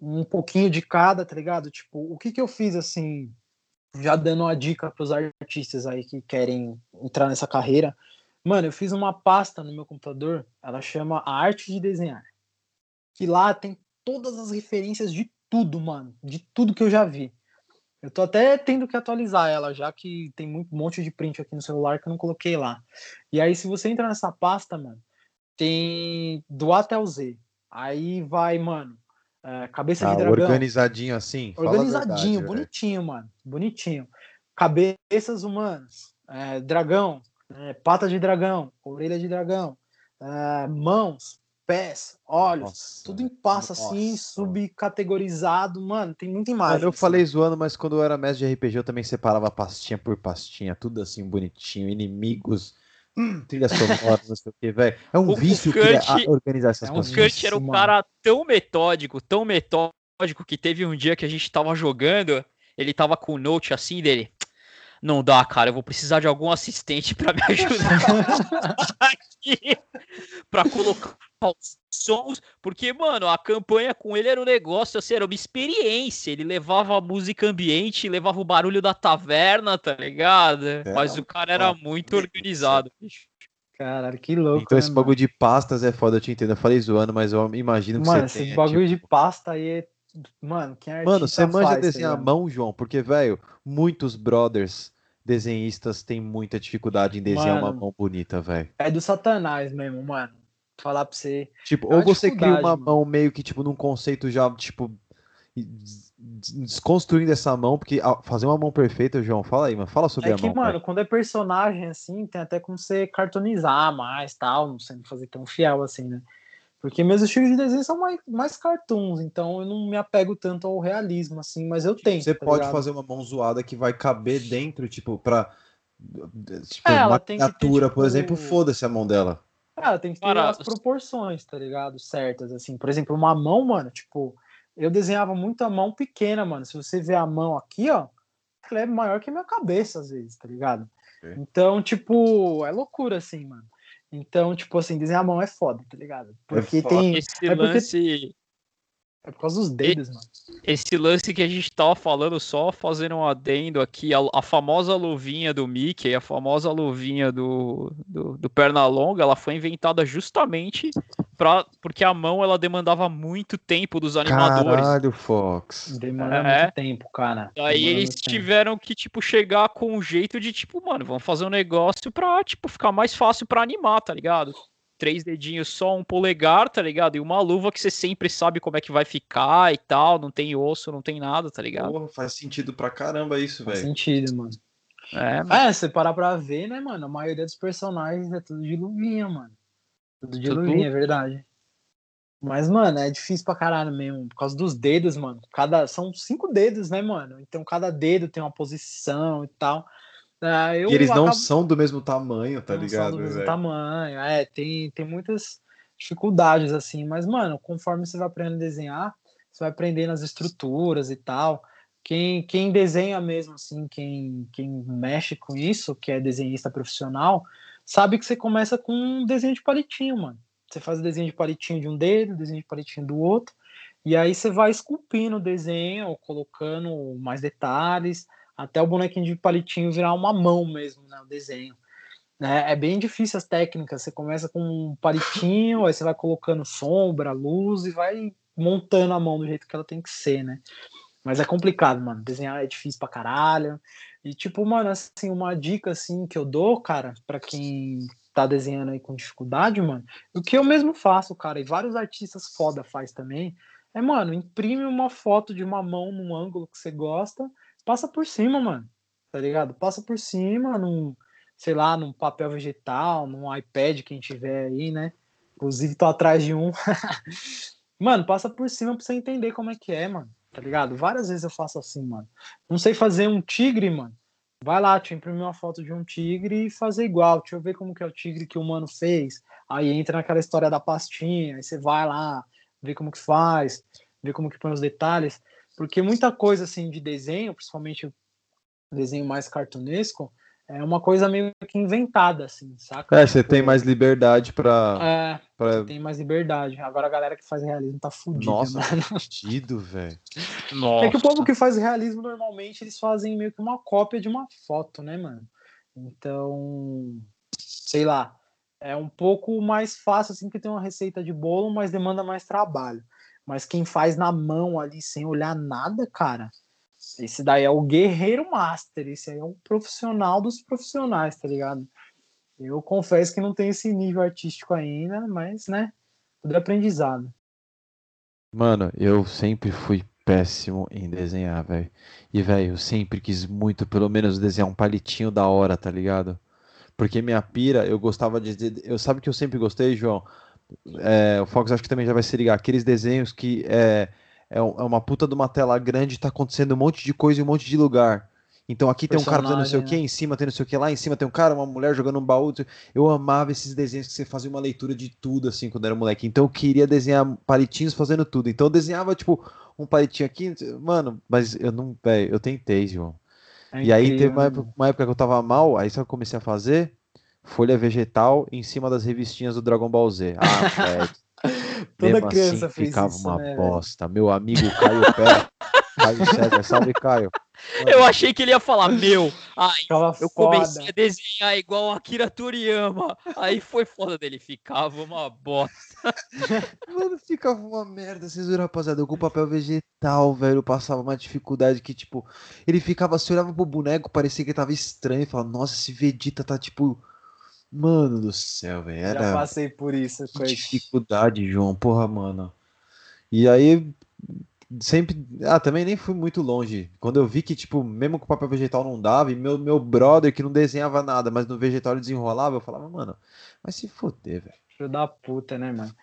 um pouquinho de cada, tá ligado? Tipo, o que que eu fiz assim, já dando uma dica pros artistas aí que querem entrar nessa carreira. Mano, eu fiz uma pasta no meu computador, ela chama A Arte de Desenhar. Que lá tem todas as referências de tudo, mano. De tudo que eu já vi. Eu tô até tendo que atualizar ela, já que tem um monte de print aqui no celular que eu não coloquei lá. E aí, se você entrar nessa pasta, mano, tem do A até o Z. Aí vai, mano, é, cabeça ah, de dragão. Organizadinho assim? Organizadinho, verdade, bonitinho, véio. mano. Bonitinho. Cabeças humanas, é, dragão, é, pata de dragão, orelha de dragão, é, mãos, pés, olhos, nossa, tudo em pasta assim, subcategorizado, mano, tem muita imagem. eu assim. falei zoando, mas quando eu era mestre de RPG eu também separava pastinha por pastinha, tudo assim bonitinho, inimigos, hum, trilha sonora, não sei o que, velho. É um o, vício o organizar essas é um coisas. O Kurt era um cara tão metódico, tão metódico, que teve um dia que a gente tava jogando, ele tava com o note assim dele, não dá, cara, eu vou precisar de algum assistente para me ajudar aqui, para colocar os sons, porque, mano, a campanha com ele era um negócio, assim, era uma experiência, ele levava a música ambiente, levava o barulho da taverna, tá ligado? É, Mas o cara era muito organizado, bicho. Caralho, que louco. Então, né, esse bagulho de pastas é foda, eu te entendo. Eu falei zoando, mas eu imagino que mano, você esse bagulho tipo... de pasta aí é Mano, quem é Mano, você manja faz, desenhar tá a mão, João, porque, velho, muitos brothers desenhistas têm muita dificuldade em desenhar mano, uma mão bonita, velho. É do satanás mesmo, mano. Falar pra você. Tipo, é ou você cria uma mano. mão meio que, tipo, num conceito já, tipo, desconstruindo essa mão, porque fazer uma mão perfeita, João, fala aí, mano, fala sobre é a que, mão. mano, quando é personagem assim, tem até como você cartonizar mais, tal, não sendo fazer tão fiel assim, né? Porque meus estilos de desenho são mais, mais cartoons, então eu não me apego tanto ao realismo, assim, mas eu tenho. Você tá pode ligado? fazer uma mão zoada que vai caber dentro, tipo, pra. Tipo, é, uma criatura, tipo... por exemplo, foda-se a mão dela. Ela tem que ter Para... as proporções, tá ligado? Certas, assim. Por exemplo, uma mão, mano, tipo, eu desenhava muito a mão pequena, mano. Se você ver a mão aqui, ó, ela é maior que a minha cabeça, às vezes, tá ligado? Então, tipo, é loucura, assim, mano. Então, tipo assim, desenhar a mão é foda, tá ligado? Porque é tem. Esse é porque... lance. É por causa dos dedos, e, mano. Esse lance que a gente tava falando, só fazendo um adendo aqui, a, a famosa luvinha do Mickey, a famosa luvinha do, do, do Pernalonga, ela foi inventada justamente pra, porque a mão ela demandava muito tempo dos animadores. Caralho, Fox. Demanda é. muito tempo, cara. Aí eles tiveram que, tipo, chegar com um jeito de, tipo, mano, vamos fazer um negócio pra, tipo, ficar mais fácil pra animar, tá ligado? Três dedinhos só, um polegar, tá ligado? E uma luva que você sempre sabe como é que vai ficar e tal, não tem osso, não tem nada, tá ligado? Porra, faz sentido pra caramba isso, velho. Faz sentido, mano. É, mano. é, você parar pra ver, né, mano? A maioria dos personagens é tudo de luvinha, mano. Tudo de tudo? luvinha, é verdade. Mas, mano, é difícil pra caralho mesmo, por causa dos dedos, mano. Cada, são cinco dedos, né, mano? Então cada dedo tem uma posição e tal. Uh, e eles não acabo... são do mesmo tamanho, tá não ligado? São do mesmo tamanho, é, tem, tem muitas dificuldades, assim, mas, mano, conforme você vai aprendendo a desenhar, você vai aprendendo as estruturas e tal. Quem, quem desenha mesmo, assim, quem, quem mexe com isso, que é desenhista profissional, sabe que você começa com um desenho de palitinho, mano. Você faz o desenho de palitinho de um dedo, desenho de palitinho do outro, e aí você vai esculpindo o desenho, colocando mais detalhes, até o bonequinho de palitinho virar uma mão mesmo, né, o desenho. É, é bem difícil as técnicas, você começa com um palitinho, aí você vai colocando sombra, luz e vai montando a mão do jeito que ela tem que ser, né? Mas é complicado, mano. Desenhar é difícil pra caralho. E, tipo, mano, assim, uma dica, assim, que eu dou, cara, para quem tá desenhando aí com dificuldade, mano, o que eu mesmo faço, cara, e vários artistas foda faz também, é, mano, imprime uma foto de uma mão num ângulo que você gosta passa por cima, mano. Tá ligado? Passa por cima num, sei lá, num papel vegetal, num iPad, quem tiver aí, né? Inclusive tô atrás de um. mano, passa por cima pra você entender como é que é, mano. Tá ligado? Várias vezes eu faço assim, mano. Não sei fazer um tigre, mano. Vai lá, eu imprimir uma foto de um tigre e fazer igual. Deixa eu ver como que é o tigre que o mano fez. Aí entra naquela história da pastinha, aí você vai lá, vê como que faz, vê como que põe os detalhes. Porque muita coisa assim de desenho, principalmente desenho mais cartunesco, é uma coisa meio que inventada, assim, saca? É, você tipo, tem mais liberdade pra. É, pra... tem mais liberdade. Agora a galera que faz realismo tá fudida. Nossa, mano. fudido, velho. É que o povo que faz realismo normalmente eles fazem meio que uma cópia de uma foto, né, mano? Então, sei lá, é um pouco mais fácil assim que tem uma receita de bolo, mas demanda mais trabalho. Mas quem faz na mão ali sem olhar nada, cara, esse daí é o guerreiro master, esse aí é o profissional dos profissionais, tá ligado? Eu confesso que não tenho esse nível artístico ainda, mas, né, tudo é aprendizado. Mano, eu sempre fui péssimo em desenhar, velho. E, velho, eu sempre quis muito, pelo menos, desenhar um palitinho da hora, tá ligado? Porque minha pira, eu gostava de. Eu sabe que eu sempre gostei, João? É, o Fox acho que também já vai se ligar, aqueles desenhos que é, é, é uma puta de uma tela grande, tá acontecendo um monte de coisa em um monte de lugar. Então aqui tem um cara fazendo não sei o que, né? em cima tem não sei o que, lá em cima tem um cara, uma mulher jogando um baú. Eu amava esses desenhos que você fazia uma leitura de tudo, assim, quando era moleque. Então eu queria desenhar palitinhos fazendo tudo. Então eu desenhava, tipo, um palitinho aqui, mano, mas eu não, velho, eu tentei, João. É e aí teve uma época, né? uma época, que eu tava mal, aí só comecei a fazer folha vegetal em cima das revistinhas do Dragon Ball Z. Ah, velho. Toda Mesmo criança assim, fez ficava isso, uma né, bosta. Velho? Meu amigo Caio Pé. Caio César, salve Caio. Mano. Eu achei que ele ia falar, meu, ai, eu comecei foda. a desenhar igual Akira Toriyama. Aí foi foda dele, ficava uma bosta. Mano, ficava uma merda, vocês viram, rapaziada? Eu com papel vegetal, velho, passava uma dificuldade que, tipo, ele ficava, se olhava pro boneco, parecia que ele tava estranho, falava, nossa, esse Vegeta tá, tipo, Mano do céu, velho. Era... Já passei por isso. Que dificuldade, João. Porra, mano. E aí, sempre. Ah, também nem fui muito longe. Quando eu vi que, tipo, mesmo com papel vegetal não dava, e meu, meu brother que não desenhava nada, mas no vegetal ele desenrolava, eu falava, mano, mas se foder, velho. Filho da puta, né, mano?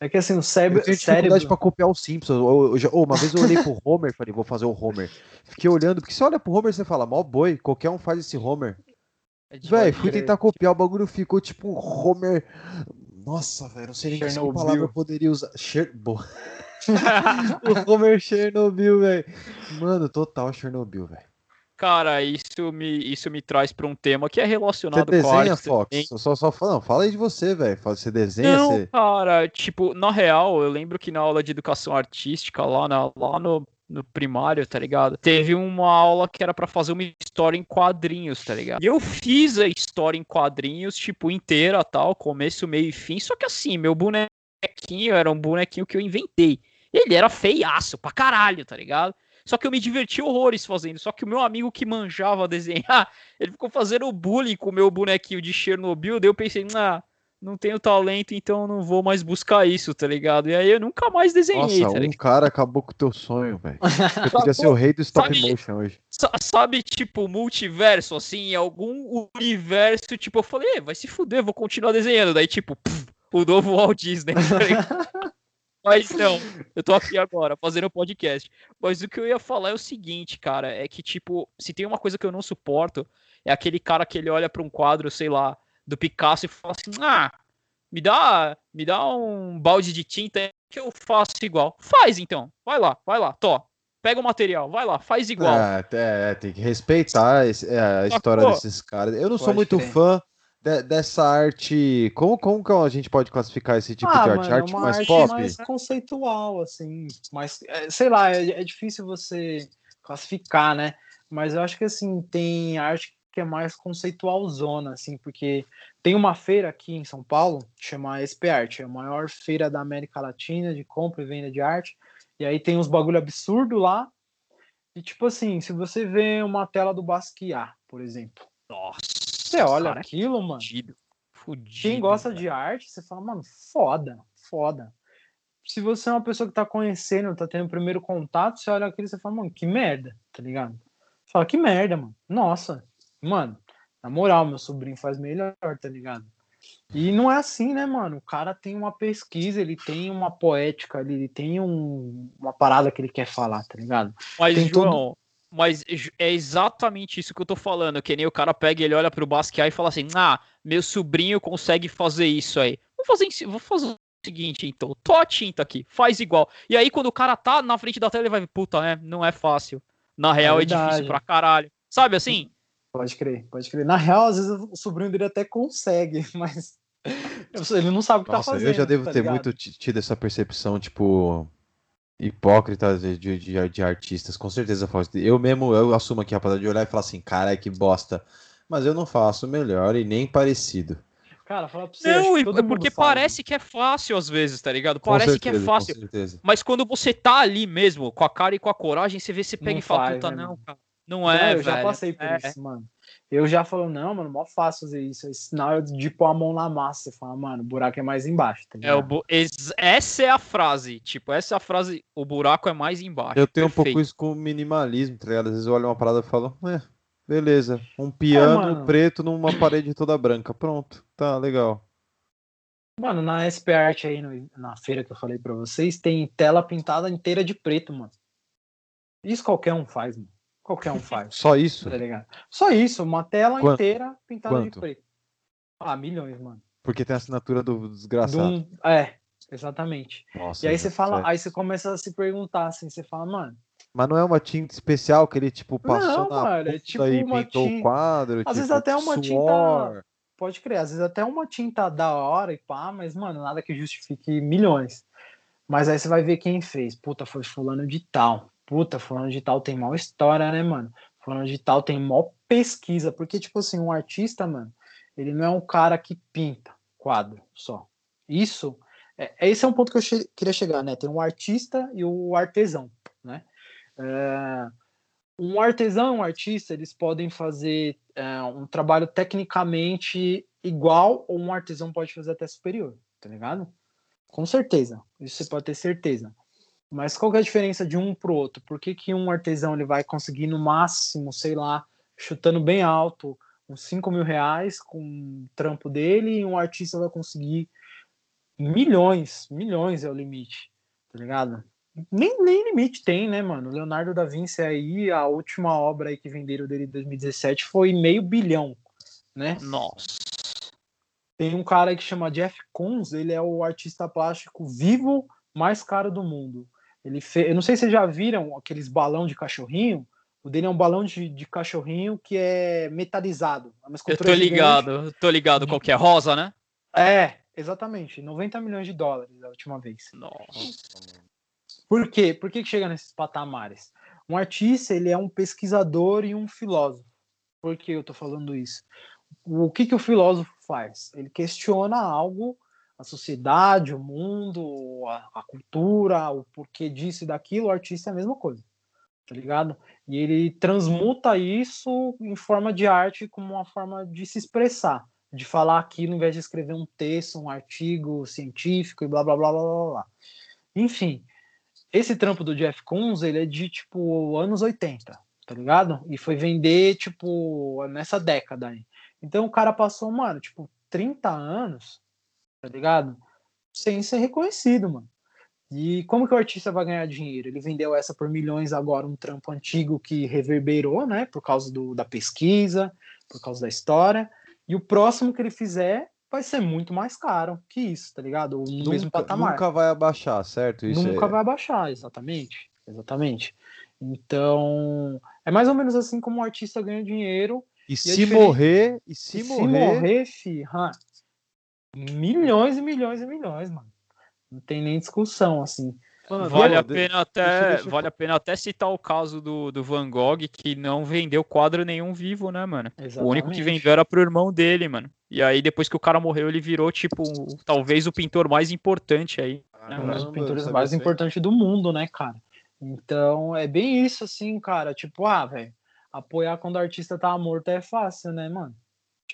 É que assim, o cérebro. Eu tenho dificuldade cérebro... pra copiar o Simpsons. Eu, eu, uma vez eu olhei pro Homer falei, vou fazer o Homer. Fiquei olhando, porque se olha pro Homer, você fala, mó boi, qualquer um faz esse Homer. É velho, fui tentar copiar, o bagulho ficou tipo um Homer. Nossa, velho, não sei nem que palavra eu poderia usar. Cher... o Homer Chernobyl, velho. Mano, total Chernobyl, velho. Cara, isso me, isso me traz para um tema que é relacionado você desenha, com a Fox? Só, só fala, não, fala aí de você, velho. Você desenha? Não, você... cara, tipo, na real, eu lembro que na aula de educação artística, lá, na, lá no, no primário, tá ligado? Teve uma aula que era para fazer uma história em quadrinhos, tá ligado? E eu fiz a história em quadrinhos, tipo, inteira, tal, começo, meio e fim, só que assim, meu bonequinho era um bonequinho que eu inventei. Ele era feiaço pra caralho, tá ligado? Só que eu me diverti horrores fazendo. Só que o meu amigo que manjava desenhar, ele ficou fazendo bullying com o meu bonequinho de Chernobyl. Daí eu pensei, ah, não tenho talento, então não vou mais buscar isso, tá ligado? E aí eu nunca mais desenhei. Nossa, tá um cara acabou com o teu sonho, velho. Eu podia ser o rei do stop sabe, motion hoje. Sabe, tipo, multiverso, assim, em algum universo, tipo, eu falei, vai se fuder, vou continuar desenhando. Daí, tipo, pff, o novo Walt Disney, tá Mas não, eu tô aqui agora fazendo podcast. Mas o que eu ia falar é o seguinte, cara, é que tipo, se tem uma coisa que eu não suporto, é aquele cara que ele olha para um quadro, sei lá, do Picasso e fala assim: "Ah, me dá, me dá um balde de tinta que eu faço igual". Faz então. Vai lá, vai lá, tô. Pega o material, vai lá, faz igual. É, é tem que respeitar esse, é, a história desses caras. Eu não sou muito crer. fã de, dessa arte. Como, como que a gente pode classificar esse tipo ah, de arte? Mano, arte mais arte pop? mais conceitual, assim. Mas, é, sei lá, é, é, difícil você classificar, né? Mas eu acho que assim, tem arte que é mais conceitual zona, assim, porque tem uma feira aqui em São Paulo, chama SP Art, é a maior feira da América Latina de compra e venda de arte. E aí tem uns bagulho absurdo lá. E tipo assim, se você vê uma tela do Basquiat, por exemplo. Nossa você olha cara, aquilo, mano. Fudido, fudido, Quem gosta cara. de arte, você fala, mano, foda, foda. Se você é uma pessoa que tá conhecendo, tá tendo o primeiro contato, você olha aquilo e você fala, mano, que merda, tá ligado? Você fala, que merda, mano. Nossa, mano, na moral, meu sobrinho faz melhor, tá ligado? E não é assim, né, mano? O cara tem uma pesquisa, ele tem uma poética ali, ele tem um, uma parada que ele quer falar, tá ligado? Mas, tem João, todo... Mas é exatamente isso que eu tô falando. Que nem o cara pega, ele olha pro Basquiat e fala assim: Ah, meu sobrinho consegue fazer isso aí. Vou fazer, vou fazer o seguinte, então. Tô a tinta aqui, faz igual. E aí, quando o cara tá na frente da tela, ele vai, puta, né? Não é fácil. Na real, é, é difícil pra caralho. Sabe assim? Pode crer, pode crer. Na real, às vezes o sobrinho dele até consegue, mas ele não sabe o que tá Nossa, tá fazendo. Eu já devo tá ter ligado? muito tido essa percepção, tipo, hipócritas de, de, de, artistas, com certeza faço. Eu mesmo, eu assumo aqui, rapaziada, de olhar e falar assim, cara, que bosta. Mas eu não faço melhor e nem parecido. Cara, fala pra você. Não, é porque parece que é fácil às vezes, tá ligado? Parece certeza, que é fácil. Mas quando você tá ali mesmo, com a cara e com a coragem, você vê, você pega não e fala, faz, puta, né, não, cara. Não é, não, eu velho. já passei por é. isso, mano. Eu já falo, não, mano, mó fácil fazer isso. É sinal de pôr a mão na massa. Você fala, mano, o buraco é mais embaixo. Tá é, o bu... Essa é a frase. Tipo, essa é a frase, o buraco é mais embaixo. Eu tenho Perfeito. um pouco isso com o minimalismo, tá ligado? Às vezes eu olho uma parada e falo, é, beleza. Um piano é, preto numa parede toda branca. Pronto, tá legal. Mano, na SP Art aí, no, na feira que eu falei pra vocês, tem tela pintada inteira de preto, mano. Isso qualquer um faz, mano. Qualquer um faz. Só isso? Tá ligado? Só isso, uma tela Quanto? inteira pintada Quanto? de preto. Ah, milhões, mano. Porque tem a assinatura do desgraçado. Um... É, exatamente. Nossa, e aí você fala, é. aí você começa a se perguntar assim, você fala, mano. Mas não é uma tinta especial que ele, tipo, passou não, na mano, é tipo e pintou tinta... o quadro. Às tipo, vezes até uma suor. tinta. Pode crer, às vezes até uma tinta da hora e pá, mas, mano, nada que justifique milhões. Mas aí você vai ver quem fez. Puta, foi fulano de tal puta, fulano de tal tem mal história, né, mano? Fulano de tal tem mó pesquisa, porque, tipo assim, um artista, mano, ele não é um cara que pinta quadro só. Isso, é, esse é um ponto que eu che queria chegar, né? Tem um artista e o artesão, né? É, um artesão e um artista, eles podem fazer é, um trabalho tecnicamente igual ou um artesão pode fazer até superior, tá ligado? Com certeza, isso você pode ter certeza. Mas qual é a diferença de um pro outro? Por que, que um artesão ele vai conseguir no máximo, sei lá, chutando bem alto, uns 5 mil reais com o trampo dele, e um artista vai conseguir milhões, milhões é o limite, tá ligado? Nem, nem limite tem, né, mano? Leonardo da Vinci aí, a última obra aí que venderam dele em 2017 foi meio bilhão, né? Nossa. Tem um cara que chama Jeff Koons, ele é o artista plástico vivo mais caro do mundo. Ele fez, eu não sei se vocês já viram aqueles balão de cachorrinho, O dele é um balão de, de cachorrinho que é metalizado. É eu tô ligado, gigante. tô ligado qual que é, rosa, né? É, exatamente. 90 milhões de dólares a última vez. Nossa. Por quê? Por que, que chega nesses patamares? Um artista, ele é um pesquisador e um filósofo. Por que eu tô falando isso? O que, que o filósofo faz? Ele questiona algo, a sociedade, o mundo, a, a cultura, o porquê disso e daquilo. O artista é a mesma coisa tá ligado? E ele transmuta isso em forma de arte como uma forma de se expressar, de falar aquilo em vez de escrever um texto, um artigo científico e blá blá blá blá blá. blá. Enfim, esse trampo do Jeff Koons, ele é de tipo anos 80, tá ligado? E foi vender tipo nessa década aí. Então o cara passou, mano, tipo 30 anos, tá ligado? Sem ser reconhecido, mano. E como que o artista vai ganhar dinheiro? Ele vendeu essa por milhões agora, um trampo antigo que reverberou, né? Por causa do, da pesquisa, por causa da história. E o próximo que ele fizer vai ser muito mais caro que isso, tá ligado? No nunca, mesmo patamar. Nunca vai abaixar, certo? Isso nunca é... vai abaixar, exatamente. Exatamente. Então, é mais ou menos assim como o artista ganha dinheiro. E, e se morrer, e se, e morrer. Se morrer, fi, milhões e milhões e milhões, mano. Não tem nem discussão, assim. Mano, vale, a pena até, deixa, deixa vale a pena até citar o caso do, do Van Gogh, que não vendeu quadro nenhum vivo, né, mano? Exatamente. O único que vendeu era pro irmão dele, mano. E aí, depois que o cara morreu, ele virou, tipo, talvez o pintor mais importante aí. Né, um dos pintores mais importantes do mundo, né, cara? Então, é bem isso, assim, cara. Tipo, ah, velho, apoiar quando o artista tá morto é fácil, né, mano?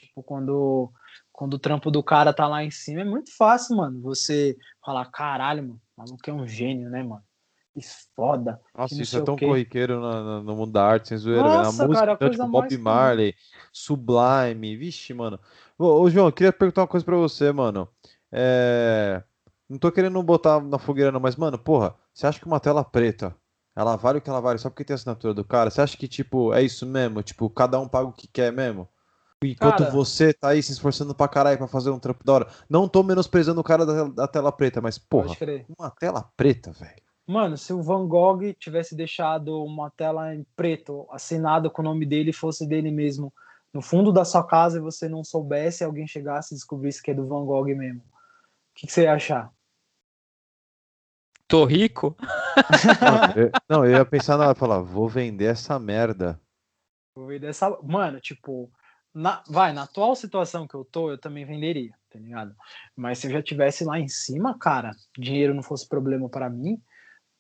Tipo, quando quando o trampo do cara tá lá em cima, é muito fácil, mano. Você falar, caralho, mano, o maluco é um gênio, né, mano? Que foda. Nossa, que isso é tão corriqueiro no, no, mundo da arte, sem zoeira, Nossa, Na música, cara, então, tipo, Bob Marley, Sublime, vixe, mano. Ô, ô, João, eu queria perguntar uma coisa pra você, mano. É... Não tô querendo botar na fogueira, não, mas, mano, porra, você acha que uma tela preta, ela vale o que ela vale só porque tem a assinatura do cara? Você acha que, tipo, é isso mesmo? Tipo, cada um paga o que quer mesmo? Enquanto cara, você tá aí se esforçando pra caralho pra fazer um trampo da hora. Não tô menosprezando o cara da, da tela preta, mas, porra, uma tela preta, velho. Mano, se o Van Gogh tivesse deixado uma tela em preto, assinado com o nome dele, fosse dele mesmo, no fundo da sua casa e você não soubesse, alguém chegasse e descobrisse que é do Van Gogh mesmo, o que, que você ia achar? Tô rico? não, eu, não, eu ia pensar na hora, falar, vou vender essa merda. Vou vender essa. Mano, tipo, na, vai, na atual situação que eu tô, eu também venderia, tá ligado? Mas se eu já tivesse lá em cima, cara, dinheiro não fosse problema para mim,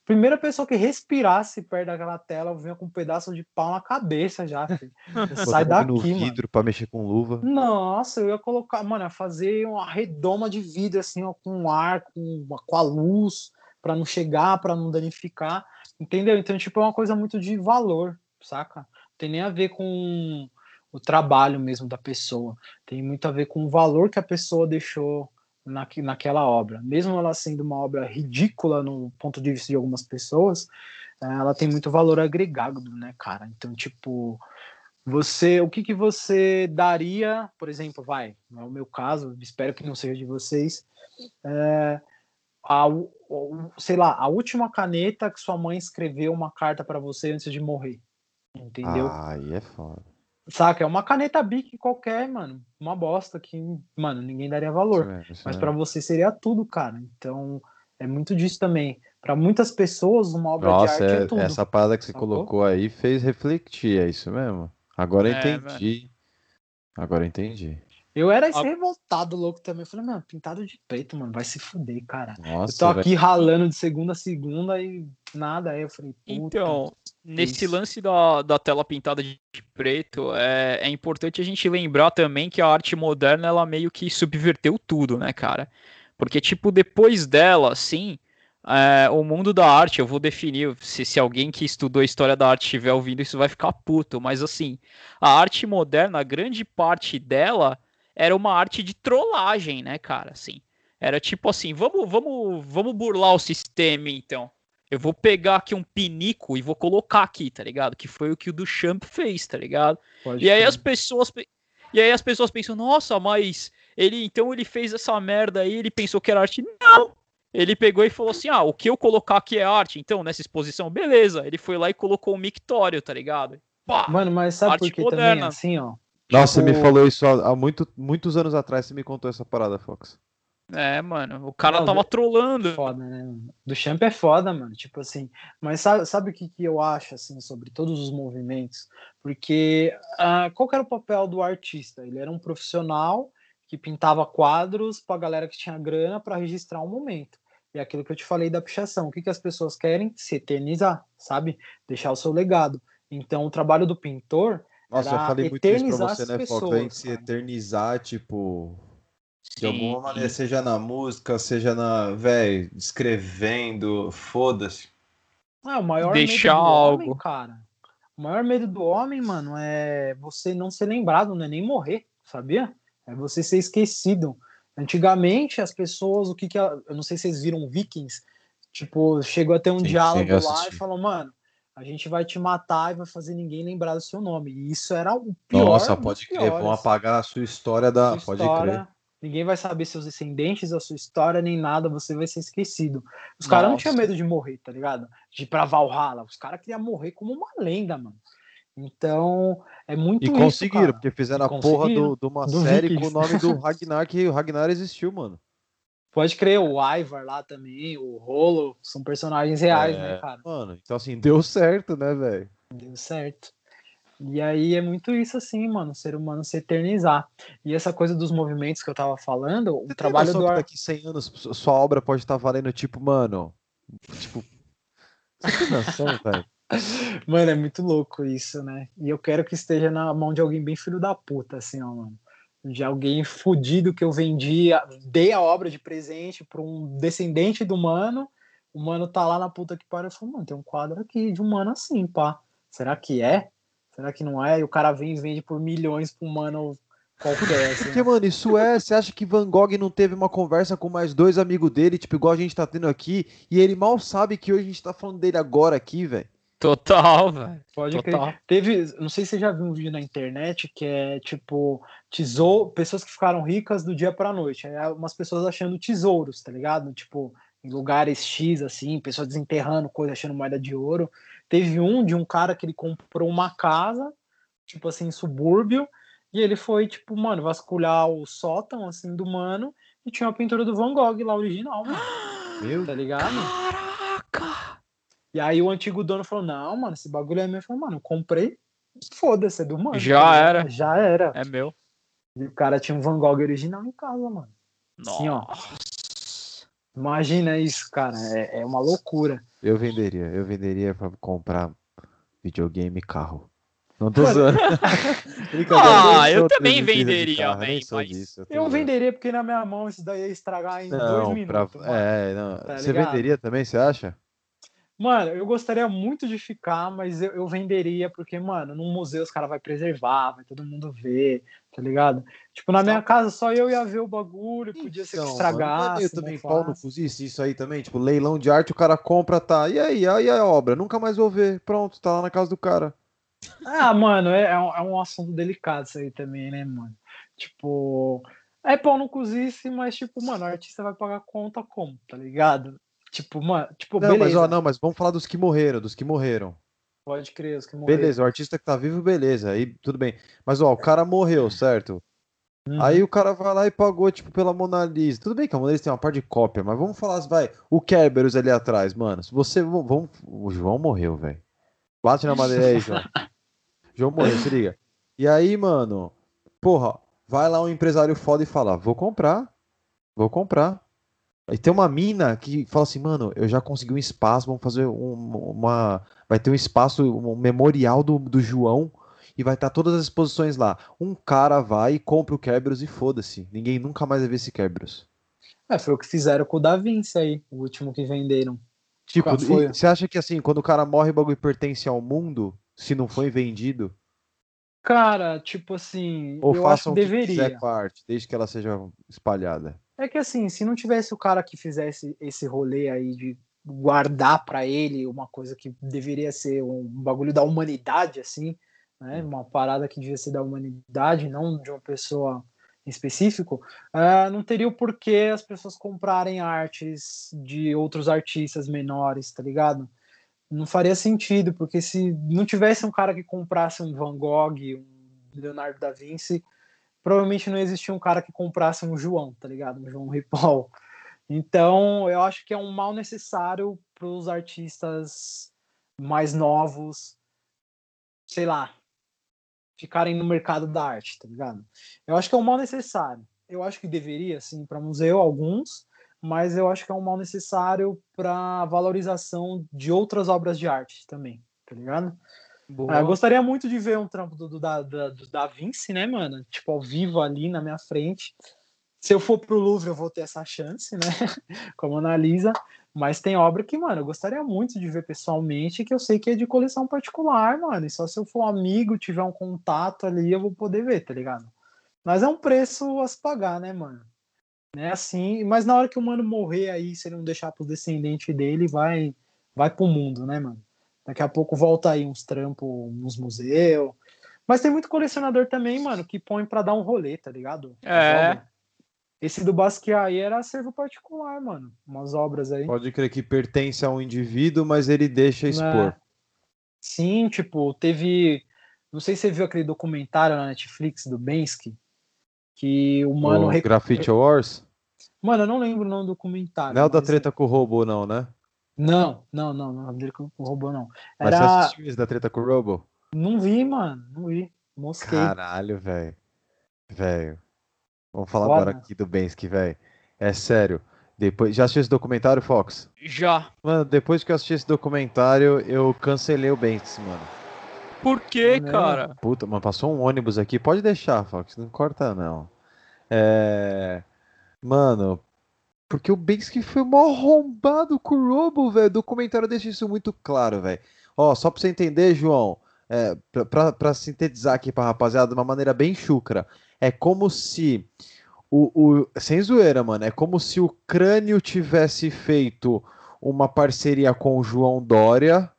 primeira pessoa que respirasse perto daquela tela vinha com um pedaço de pau na cabeça já, Sai daqui, no vidro para mexer com luva. Nossa, eu ia colocar, mano, ia fazer uma redoma de vidro assim, ó, com ar, com, com a luz, para não chegar, para não danificar, entendeu? Então, tipo, é uma coisa muito de valor, saca? Não tem nem a ver com o trabalho mesmo da pessoa. Tem muito a ver com o valor que a pessoa deixou na, naquela obra. Mesmo ela sendo uma obra ridícula no ponto de vista de algumas pessoas, ela tem muito valor agregado, né, cara? Então, tipo, você, o que que você daria, por exemplo, vai, é o meu caso, espero que não seja de vocês, é, a, sei lá, a última caneta que sua mãe escreveu uma carta para você antes de morrer, entendeu? Ah, aí é foda. Saca? É uma caneta Bic qualquer, mano. Uma bosta que, mano, ninguém daria valor. Isso é, isso Mas é. para você seria tudo, cara. Então, é muito disso também. Para muitas pessoas, uma obra Nossa, de arte é, é tudo. Essa parada que você Sacou? colocou aí fez refletir, é isso mesmo? Agora eu é, entendi. Agora eu entendi. Eu era esse revoltado louco também. Eu falei, mano, pintado de preto, mano, vai se fuder, cara. Nossa, eu tô aqui ralando de segunda a segunda e nada. Aí eu falei, Puta, Então, nesse isso. lance da, da tela pintada de preto, é, é importante a gente lembrar também que a arte moderna, ela meio que subverteu tudo, né, cara? Porque, tipo, depois dela, sim, é, o mundo da arte, eu vou definir, se, se alguém que estudou a história da arte estiver ouvindo isso vai ficar puto, mas assim, a arte moderna, a grande parte dela era uma arte de trollagem, né, cara? Assim, era tipo assim, vamos, vamos, vamos burlar o sistema, então. Eu vou pegar aqui um pinico e vou colocar aqui, tá ligado? Que foi o que o Duchamp fez, tá ligado? Pode e aí as pessoas e aí as pessoas pensam, nossa, mas ele então ele fez essa merda aí, ele pensou que era arte. Não! ele pegou e falou assim: ah, o que eu colocar aqui é arte, então, nessa exposição, beleza. Ele foi lá e colocou o mictório, tá ligado? Pá, Mano, mas sabe por que também assim, ó? Nossa, tipo... você me falou isso há, há muito, muitos anos atrás, você me contou essa parada, Fox. É, mano, o cara Não, tava do... trolando. Foda, né? Do Champ é foda, mano. Tipo assim, mas sabe, sabe o que, que eu acho, assim, sobre todos os movimentos? Porque uh, qual era o papel do artista? Ele era um profissional que pintava quadros pra galera que tinha grana para registrar um momento. E aquilo que eu te falei da pichação. O que, que as pessoas querem? Se eternizar, sabe? Deixar o seu legado. Então, o trabalho do pintor. Nossa, eu falei muito isso pra você, né, Fox? Vem se eternizar, tipo de alguma maneira, seja na música, seja na, velho, escrevendo, foda-se. Ah, o maior Deixar medo do algo. homem, cara. O maior medo do homem, mano, é você não ser lembrado, não é nem morrer, sabia? É você ser esquecido. Antigamente, as pessoas, o que que. Eu não sei se vocês viram Vikings, tipo, chegou a ter um sim, diálogo sim, lá e falou, mano, a gente vai te matar e vai fazer ninguém lembrar do seu nome. E isso era o pior. Nossa, pode crer, vão apagar a sua história da. Sua pode crer Ninguém vai saber seus descendentes, a sua história, nem nada, você vai ser esquecido. Os caras não tinham medo de morrer, tá ligado? De ir pra Valhalla. Os caras queriam morrer como uma lenda, mano. Então, é muito E conseguiram, isso, porque fizeram a porra de uma do série Vikings. com o nome do Ragnar, que o Ragnar existiu, mano. Pode crer, o Ivar lá também, o Rolo, são personagens reais, né, é, né, cara? Mano, então assim, deu certo, né, velho? Deu certo. E aí é muito isso assim, mano, o ser humano se eternizar. E essa coisa dos movimentos que eu tava falando, o Você trabalho do ar... daqui 100 anos sua obra pode estar valendo tipo, mano, tipo Você tem noção, velho? Mano, é muito louco isso, né? E eu quero que esteja na mão de alguém bem filho da puta, assim, ó, mano. De alguém fudido que eu vendi, dei a obra de presente para um descendente do mano. O mano tá lá na puta que pariu. Eu falo, mano, tem um quadro aqui de um mano assim, pá. Será que é? Será que não é? E o cara vem e vende por milhões um mano qualquer. Assim. Porque, mano, isso é. Você acha que Van Gogh não teve uma conversa com mais dois amigos dele, tipo, igual a gente tá tendo aqui, e ele mal sabe que hoje a gente tá falando dele agora aqui, velho? Total, velho. Pode Total. crer. Teve, não sei se você já viu um vídeo na internet que é tipo tesouro, pessoas que ficaram ricas do dia pra noite. É umas pessoas achando tesouros, tá ligado? Tipo, em lugares X, assim, pessoas desenterrando coisa, achando moeda de ouro. Teve um de um cara que ele comprou uma casa, tipo assim, subúrbio, e ele foi, tipo, mano, vasculhar o sótão, assim, do mano, e tinha a pintura do Van Gogh lá original, mano. Meu tá ligado? Caraca! E aí o antigo dono falou: Não, mano, esse bagulho é meu. Eu falei, mano, eu comprei, foda-se, é do mano. Já tá era. Já era. É meu. E o cara tinha um Van Gogh original em casa, mano. Nossa. Assim, ó. Imagina isso, cara. É, é uma loucura. Eu venderia, eu venderia para comprar videogame e carro. Não tô zoando. ah, eu, também venderia, man, mas... Eu, eu venderia porque na minha mão isso daí ia estragar em não, dois minutos. Pra... É, não. Tá você venderia também, você acha? Mano, eu gostaria muito de ficar, mas eu, eu venderia, porque, mano, num museu os caras vão preservar, vai todo mundo ver, tá ligado? Tipo, na minha casa só eu ia ver o bagulho, podia ser que então, estragasse. Eu também pau no isso, isso aí também, tipo, leilão de arte, o cara compra, tá. E aí, aí a obra? Nunca mais vou ver. Pronto, tá lá na casa do cara. Ah, mano, é, é, um, é um assunto delicado isso aí também, né, mano? Tipo, é pau no cozice, mas, tipo, mano, o artista vai pagar conta como, tá ligado? Tipo, mano, tipo, não, beleza. mas ó, não, mas vamos falar dos que morreram, dos que morreram. Pode crer, os que morreram. Beleza, o artista que tá vivo, beleza, aí tudo bem. Mas ó, o cara morreu, certo? Uhum. Aí o cara vai lá e pagou, tipo, pela Mona Lisa. Tudo bem que a Mona Lisa tem uma parte de cópia, mas vamos falar, vai, o Kerberos ali atrás, mano. Se você. Vamos, o João morreu, velho. Bate na madeira aí, João. João morreu, se liga. E aí, mano, porra, vai lá um empresário foda e fala: vou comprar, vou comprar. E tem uma mina que fala assim, mano, eu já consegui um espaço, vamos fazer um, uma. Vai ter um espaço, um memorial do, do João, e vai estar todas as exposições lá. Um cara vai e compra o Kerberos e foda-se. Ninguém nunca mais vai ver esse Kerberos. É, foi o que fizeram com o Da Vinci aí, o último que venderam. Tipo, você acha que assim, quando o cara morre, o bagulho pertence ao mundo, se não foi vendido? Cara, tipo assim, Ou eu façam acho que deveria. Que quiser com a arte, desde que ela seja espalhada. É que assim, se não tivesse o cara que fizesse esse rolê aí de guardar para ele uma coisa que deveria ser um bagulho da humanidade, assim, né? Uma parada que devia ser da humanidade, não de uma pessoa em específico, uh, não teria o porquê as pessoas comprarem artes de outros artistas menores, tá ligado? Não faria sentido, porque se não tivesse um cara que comprasse um Van Gogh, um Leonardo da Vinci, provavelmente não existia um cara que comprasse um João, tá ligado? Um João Ripoll. Então, eu acho que é um mal necessário para os artistas mais novos, sei lá, ficarem no mercado da arte, tá ligado? Eu acho que é um mal necessário. Eu acho que deveria, sim, para museu, alguns, mas eu acho que é um mal necessário para valorização de outras obras de arte também, tá ligado? Ah, gostaria muito de ver um trampo do, do, da, do Da Vinci, né, mano? Tipo, ao vivo ali na minha frente se eu for pro Louvre, eu vou ter essa chance, né? Como analisa. Mas tem obra que, mano, eu gostaria muito de ver pessoalmente, que eu sei que é de coleção particular, mano. E só se eu for amigo, tiver um contato ali, eu vou poder ver, tá ligado? Mas é um preço a se pagar, né, mano? É assim, mas na hora que o mano morrer aí, se ele não deixar pros descendentes dele, vai vai pro mundo, né, mano? Daqui a pouco volta aí uns trampos uns museus. Mas tem muito colecionador também, mano, que põe para dar um rolê, tá ligado? É. Esse do Basquiat aí era acervo particular, mano. Umas obras aí. Pode crer que pertence a um indivíduo, mas ele deixa expor. É. Sim, tipo, teve. Não sei se você viu aquele documentário na Netflix do Bensky. Que o mano. O rec... Graffiti Wars? Mano, eu não lembro o nome do documentário. Não é o da treta com o robô, não, né? Não, não, não, não, dele com o robô, não. Era... Mas você assistiu isso da treta com o robô? Não vi, mano, não vi. Mosquei. Caralho, velho. Velho. Vamos falar agora aqui do Bensky, velho. É sério. Depois, já assistiu esse documentário, Fox? Já. Mano, depois que eu assisti esse documentário, eu cancelei o Bensky, mano. Por quê, cara? Puta, mano, passou um ônibus aqui. Pode deixar, Fox, não corta não. É... Mano, porque o Bensky foi mó arrombado com o Robo, velho. O documentário deixa isso muito claro, velho. Ó, só pra você entender, João, é, pra, pra, pra sintetizar aqui pra rapaziada de uma maneira bem chucra. É como se o, o, sem zoeira, mano, é como se o Crânio tivesse feito uma parceria com o João Dória,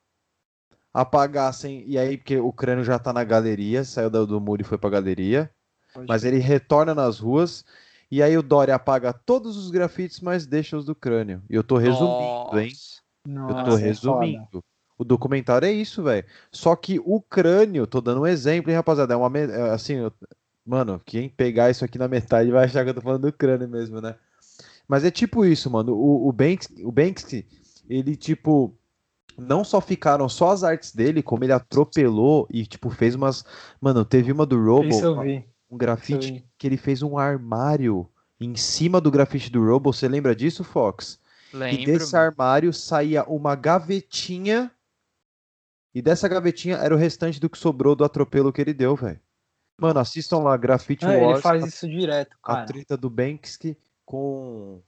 apagassem, e aí, porque o Crânio já tá na galeria, saiu do, do muro e foi pra galeria, Pode mas ele retorna nas ruas, e aí o Dória apaga todos os grafites, mas deixa os do Crânio. E eu tô resumindo, Nossa. hein? Nossa, eu tô é resumindo. o documentário é isso, velho. Só que o crânio, tô dando um exemplo, hein, rapaziada? É uma. É, assim, Mano, quem pegar isso aqui na metade vai achar que eu tô falando do crânio mesmo, né? Mas é tipo isso, mano. O, o, Banksy, o Banksy, ele, tipo, não só ficaram só as artes dele, como ele atropelou e, tipo, fez umas. Mano, teve uma do Robo. Um grafite que ele fez um armário em cima do grafite do Robo. Você lembra disso, Fox? Lembro. E desse armário saía uma gavetinha. E dessa gavetinha era o restante do que sobrou do atropelo que ele deu, velho. Mano, assistam lá Graffiti é, Wars. Ele faz isso direto, cara. A treta do Banksy com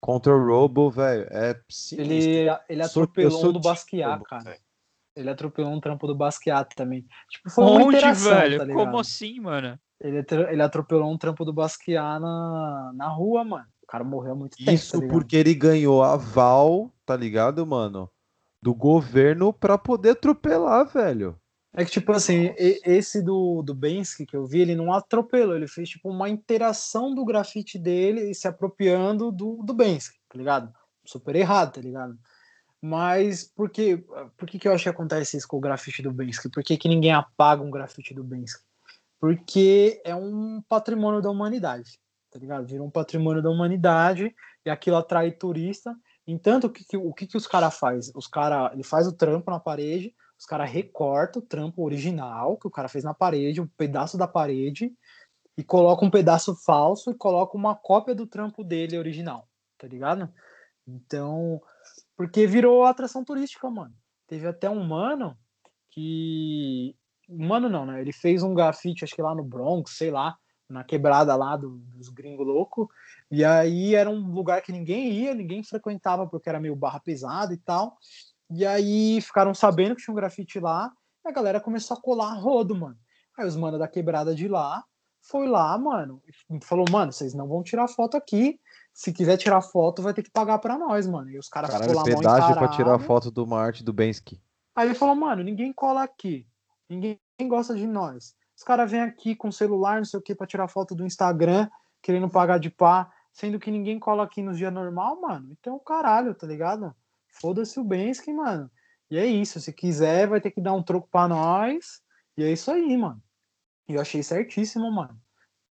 contra o Robo, velho. É Ele, ele atropelou um do Basquiat, cara. Véio. Ele atropelou um trampo do Basquiat também. Tipo, foi Onde, uma interação, velho? Tá Como assim, mano? Ele, ele atropelou um trampo do Basquiat na, na rua, mano. O cara morreu muito tempo. Isso tá porque ele ganhou aval, tá ligado, mano? Do governo pra poder atropelar, velho. É que, tipo assim, esse do, do Bensky que eu vi, ele não atropelou, ele fez, tipo, uma interação do grafite dele e se apropriando do, do Bensky, tá ligado? Super errado, tá ligado? Mas por que, por que, que eu acho que acontece isso com o grafite do Bensky? Por que, que ninguém apaga um grafite do Bensky? Porque é um patrimônio da humanidade, tá ligado? Virou um patrimônio da humanidade e aquilo atrai turista. Entanto, o que, que, o que, que os caras faz? Os cara, ele faz o trampo na parede, os caras recortam o trampo original que o cara fez na parede, um pedaço da parede, e coloca um pedaço falso e coloca uma cópia do trampo dele original, tá ligado? Então, porque virou atração turística, mano. Teve até um mano que. Mano, não, né? Ele fez um grafite, acho que lá no Bronx, sei lá, na quebrada lá do, dos gringos loucos. E aí era um lugar que ninguém ia, ninguém frequentava porque era meio barra pesada e tal. E aí ficaram sabendo que tinha um grafite lá, e a galera começou a colar rodo, mano. Aí os manos da quebrada de lá foi lá, mano, e falou, mano, vocês não vão tirar foto aqui. Se quiser tirar foto, vai ter que pagar pra nós, mano. E os caras ficou lá pedágio pra tirar foto do arte do Bensky. Aí ele falou, mano, ninguém cola aqui. Ninguém gosta de nós. os caras vêm aqui com celular, não sei o que, pra tirar foto do Instagram, querendo pagar de pá, sendo que ninguém cola aqui nos dias normal, mano. Então, caralho, tá ligado? Foda-se o Bensky, mano. E é isso, se quiser, vai ter que dar um troco pra nós. E é isso aí, mano. E eu achei certíssimo, mano.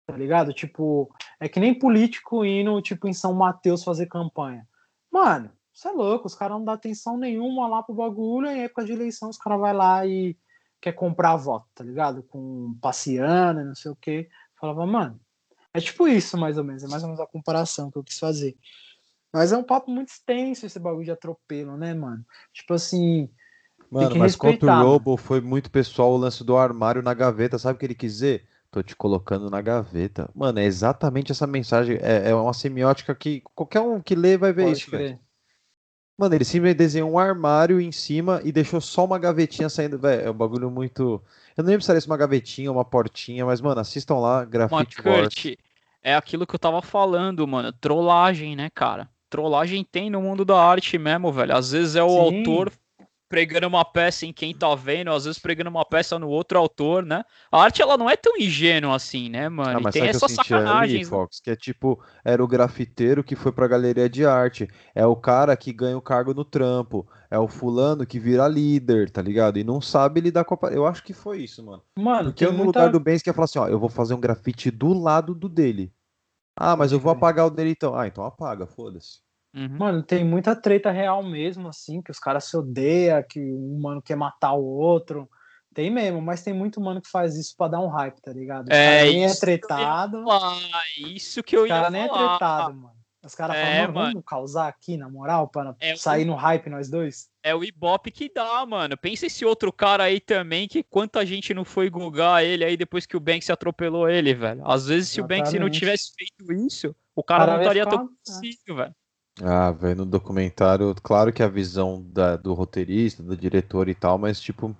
Tá ligado? Tipo, é que nem político indo, tipo, em São Mateus fazer campanha. Mano, você é louco, os caras não dão atenção nenhuma lá pro bagulho, em época de eleição os caras vai lá e quer comprar voto, tá ligado? Com passeando, não sei o quê. Falava, mano, é tipo isso, mais ou menos, é mais ou menos a comparação que eu quis fazer. Mas é um papo muito extenso esse bagulho de atropelo, né, mano? Tipo assim. Mano, mas contra o Robo foi muito pessoal o lance do armário na gaveta. Sabe o que ele quis dizer? Tô te colocando na gaveta. Mano, é exatamente essa mensagem. É, é uma semiótica que qualquer um que lê vai ver Pode isso, velho. Mano, ele simplesmente desenhou um armário em cima e deixou só uma gavetinha saindo. Velho, é um bagulho muito. Eu não lembro se era isso uma gavetinha ou uma portinha, mas, mano, assistam lá, Grafite Kurt, é aquilo que eu tava falando, mano. Trollagem, né, cara? Trollagem tem no mundo da arte mesmo, velho. Às vezes é o Sim. autor pregando uma peça em quem tá vendo, às vezes pregando uma peça no outro autor, né? A arte ela não é tão ingênua assim, né, mano? Ah, mas tem essas sacanagens. Ali, Fox, que é tipo, era o grafiteiro que foi pra galeria de arte, é o cara que ganha o cargo no trampo, é o fulano que vira líder, tá ligado? E não sabe lidar com a. Eu acho que foi isso, mano. Mano, Porque eu, no muita... lugar do Benz que ia falar assim, ó, eu vou fazer um grafite do lado do dele. Ah, mas eu vou apagar o dele então. Ah, então apaga, foda-se. Uhum. Mano, tem muita treta real mesmo, assim, que os caras se odeiam, que um mano quer matar o outro. Tem mesmo, mas tem muito mano que faz isso pra dar um hype, tá ligado? Os é, nem é tretado. isso que eu ia falar. Os caras nem é tretado, mano. Os caras é, falam, mano, vamos causar aqui, na moral, para é sair o... no hype nós dois? É o Ibope que dá, mano. Pensa esse outro cara aí também, que quanta gente não foi googar ele aí depois que o Banks atropelou ele, velho. Às vezes, se Exatamente. o Banks não tivesse feito isso, o cara, cara não estaria tão possível, velho. Ah, velho, no documentário, claro que a visão da, do roteirista, do diretor e tal, mas tipo.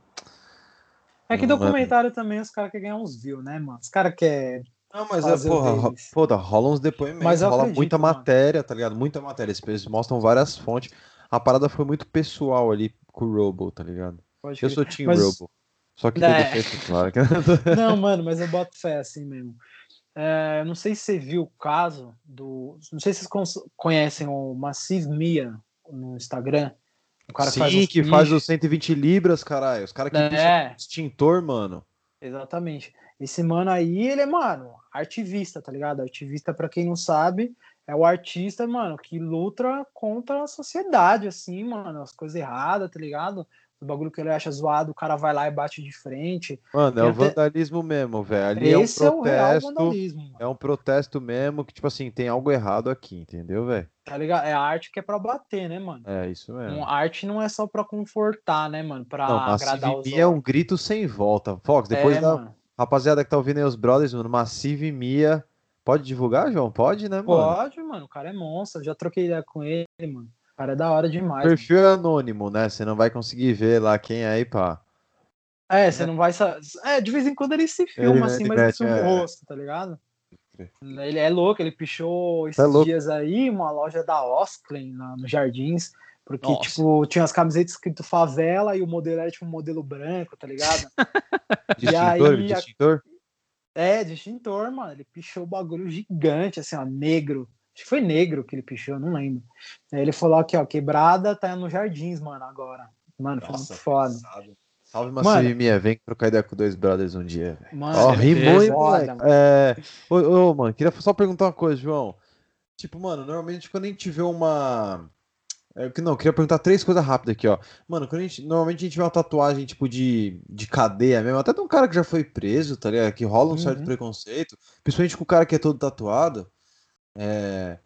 É que é documentário é... também os caras querem ganhar uns views, né, mano? Os caras querem. Não, mas é, porra, porra, rola uns depoimentos, mas rola acredito, muita mano. matéria, tá ligado? Muita matéria. Eles mostram várias fontes. A parada foi muito pessoal ali com o Robo, tá ligado? Pode eu sou Team mas... Robo. Só que é. tem claro. Não, mano, mas eu boto fé assim mesmo. É, não sei se você viu o caso do. Não sei se vocês conhecem o Massive Mia no Instagram. O cara Sim, faz que faz os 120 libras, caralho. Os caras que é. extintor, mano. Exatamente. Esse mano aí, ele é, mano, artivista, tá ligado? Artivista, para quem não sabe, é o artista, mano, que luta contra a sociedade, assim, mano, as coisas erradas, tá ligado? O bagulho que ele acha zoado, o cara vai lá e bate de frente. Mano, é o até... vandalismo mesmo, velho. Ali Esse é um protesto. É, é, um protesto mesmo que, tipo assim, tem algo errado aqui, entendeu, velho? Tá ligado? É a arte que é pra bater, né, mano? É, isso mesmo. A arte não é só pra confortar, né, mano? Pra não, agradar os é um grito sem volta. Fox, depois é, da mano. rapaziada que tá ouvindo aí os brothers, mano, Massive Mia. Pode divulgar, João? Pode, né, mano? Pode, mano. O cara é monstro. Já troquei ideia com ele, mano cara é da hora demais. Perfil mano. é anônimo, né? Você não vai conseguir ver lá quem é e pá. É, você não vai. É, de vez em quando ele se filma ele, assim, ele mas mete, é... rosto, tá ligado? Ele é louco, ele pichou esses é dias aí uma loja da Osklin lá nos Jardins, porque, Nossa. tipo, tinha as camisetas escrito favela e o modelo era tipo um modelo branco, tá ligado? distintor, aí, distintor? É, distintor, mano. Ele pichou o bagulho gigante, assim, ó, negro. Acho que foi negro que ele pichou, não lembro. Aí ele falou aqui, ó, quebrada tá no Jardins, mano, agora. Mano, foi muito foda. Salve, Massive Minha, vem trocar ideia com dois brothers um dia. Mano, ó, rimou, hein, moleque. É... Ô, ô, mano, queria só perguntar uma coisa, João. Tipo, mano, normalmente quando a gente vê uma. É, não, queria perguntar três coisas rápidas aqui, ó. Mano, quando a gente, normalmente a gente vê uma tatuagem, tipo, de, de cadeia mesmo, até de um cara que já foi preso, tá ligado? Que rola um uhum. certo preconceito, principalmente com o cara que é todo tatuado. É,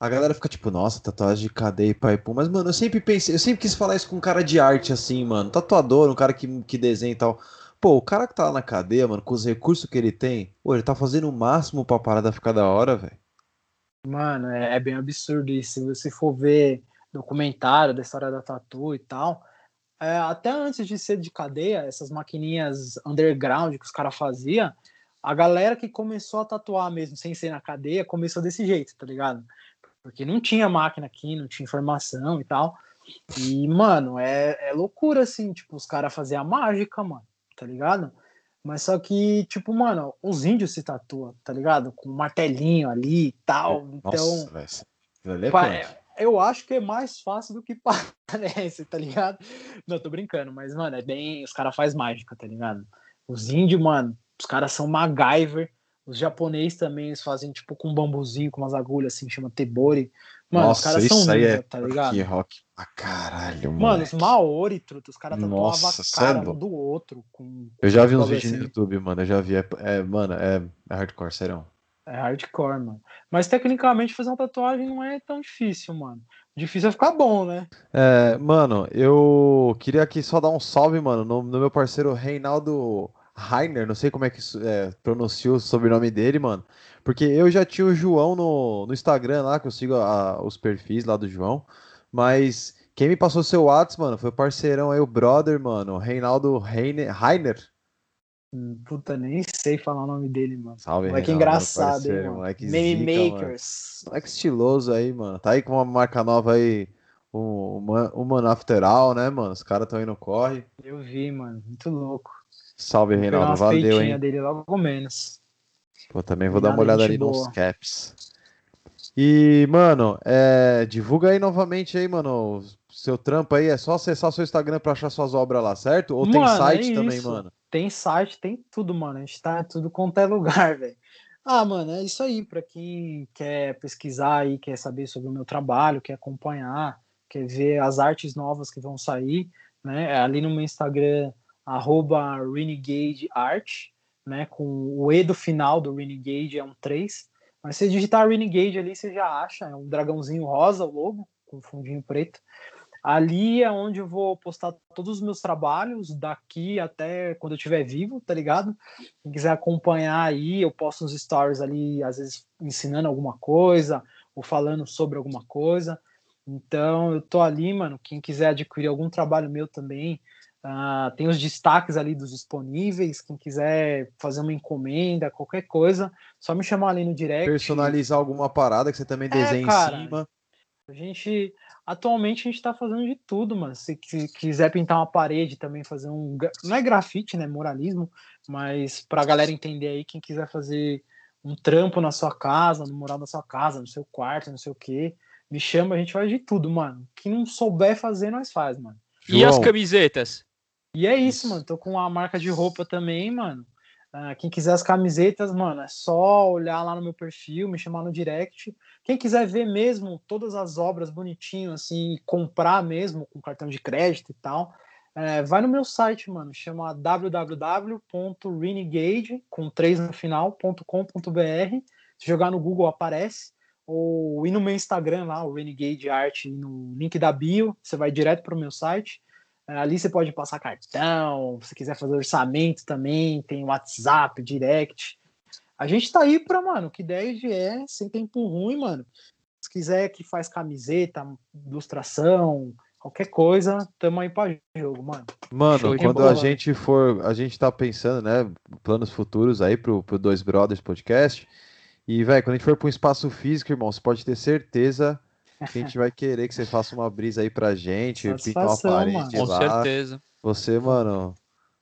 a galera fica tipo, nossa, tatuagem de cadeia e pai pô. Mas, mano, eu sempre pensei, eu sempre quis falar isso com um cara de arte, assim, mano. Tatuador, um cara que, que desenha e tal. Pô, o cara que tá lá na cadeia, mano, com os recursos que ele tem, pô, ele tá fazendo o máximo pra parada ficar da hora, velho. Mano, é, é, bem absurdo isso. Se você for ver documentário da história da tatu e tal, é, até antes de ser de cadeia, essas maquininhas underground que os caras faziam, a galera que começou a tatuar mesmo sem ser na cadeia começou desse jeito, tá ligado? Porque não tinha máquina aqui, não tinha informação e tal. E, mano, é, é loucura, assim, tipo, os caras faziam a mágica, mano, tá ligado? Mas só que, tipo, mano, os índios se tatuam, tá ligado? Com um martelinho ali e tal. Então. Nossa, é eu acho que é mais fácil do que parece, tá ligado? Não, tô brincando, mas, mano, é bem. Os caras fazem mágica, tá ligado? Os índios, mano, os caras são MacGyver. Os japoneses também eles fazem tipo com um bambuzinho, com umas agulhas assim, chama tebori. Mano, Nossa, os caras são ninja, é tá ligado? rock pra caralho, mano. Mano, os Maori, truto, os caras tatuavam a é cara um do outro. Com, eu já vi uns vídeos assim. no YouTube, mano. Eu já vi. É, é mano, é, é hardcore, sério. É hardcore, mano. Mas tecnicamente fazer uma tatuagem não é tão difícil, mano. Difícil é ficar bom, né? É, mano, eu queria aqui só dar um salve, mano, no, no meu parceiro Reinaldo Rainer, não sei como é que é, pronuncia o sobrenome dele, mano. Porque eu já tinha o João no, no Instagram lá, que eu sigo a, os perfis lá do João. Mas quem me passou seu WhatsApp, mano, foi o parceirão aí, o brother, mano, Reinaldo Rainer. Hum, puta, nem sei falar o nome dele, mano. Salve, Moleque Reinaldo, engraçado, hein, mano. Meme Makers. Moleque estiloso aí, mano. Tá aí com uma marca nova aí, o, o, Mano After All, né, mano? Os caras tão aí no corre. Eu vi, mano. Muito louco. Salve, Reinaldo. Valeu, hein? dele logo menos. Pô, também vou dar uma olhada ali boa. nos caps. E, mano, é, divulga aí novamente aí, mano, seu trampo aí. É só acessar seu Instagram pra achar suas obras lá, certo? Ou mano, tem site é também, mano? Tem site, tem tudo, mano. A gente tá tudo quanto é lugar, velho. Ah, mano, é isso aí. Pra quem quer pesquisar aí, quer saber sobre o meu trabalho, quer acompanhar, quer ver as artes novas que vão sair, né? É ali no meu Instagram arroba Renegade Art, né, com o E do final do Renegade é um 3, mas se digitar Renegade ali, você já acha, é um dragãozinho rosa, o logo, com fundinho preto. Ali é onde eu vou postar todos os meus trabalhos daqui até quando eu estiver vivo, tá ligado? Quem quiser acompanhar aí, eu posto uns stories ali, às vezes ensinando alguma coisa ou falando sobre alguma coisa. Então eu tô ali, mano. Quem quiser adquirir algum trabalho meu também, Uh, tem os destaques ali dos disponíveis. Quem quiser fazer uma encomenda, qualquer coisa, só me chamar ali no direct. Personalizar alguma parada que você também é, desenha cara, em cima. A gente atualmente a gente está fazendo de tudo, mano. Se quiser pintar uma parede também, fazer um. Não é grafite, né? Moralismo, mas para a galera entender aí, quem quiser fazer um trampo na sua casa, no mural da sua casa, no seu quarto, não sei o que, me chama, a gente faz de tudo, mano. Quem não souber fazer, nós faz, mano. João. E as camisetas? E é isso, mano. Tô com a marca de roupa também, mano. Uh, quem quiser as camisetas, mano, é só olhar lá no meu perfil, me chamar no direct. Quem quiser ver mesmo todas as obras bonitinho, assim, comprar mesmo com cartão de crédito e tal, é, vai no meu site, mano, chama www.renegade, com 3 no final.com.br. Se jogar no Google aparece. Ou ir no meu Instagram lá, o Renegade Art, no link da bio, você vai direto para o meu site. Ali você pode passar cartão, se quiser fazer orçamento também, tem WhatsApp, direct. A gente tá aí pra, mano, que ideia é sem tempo ruim, mano. Se quiser que faz camiseta, ilustração, qualquer coisa, tamo aí pra jogo, mano. Mano, quando a gente for, a gente tá pensando, né, planos futuros aí pro, pro Dois Brothers Podcast. E, velho, quando a gente for pro um espaço físico, irmão, você pode ter certeza que a gente vai querer que você faça uma brisa aí pra gente, pintar uma parede mano. Com certeza. Você, mano,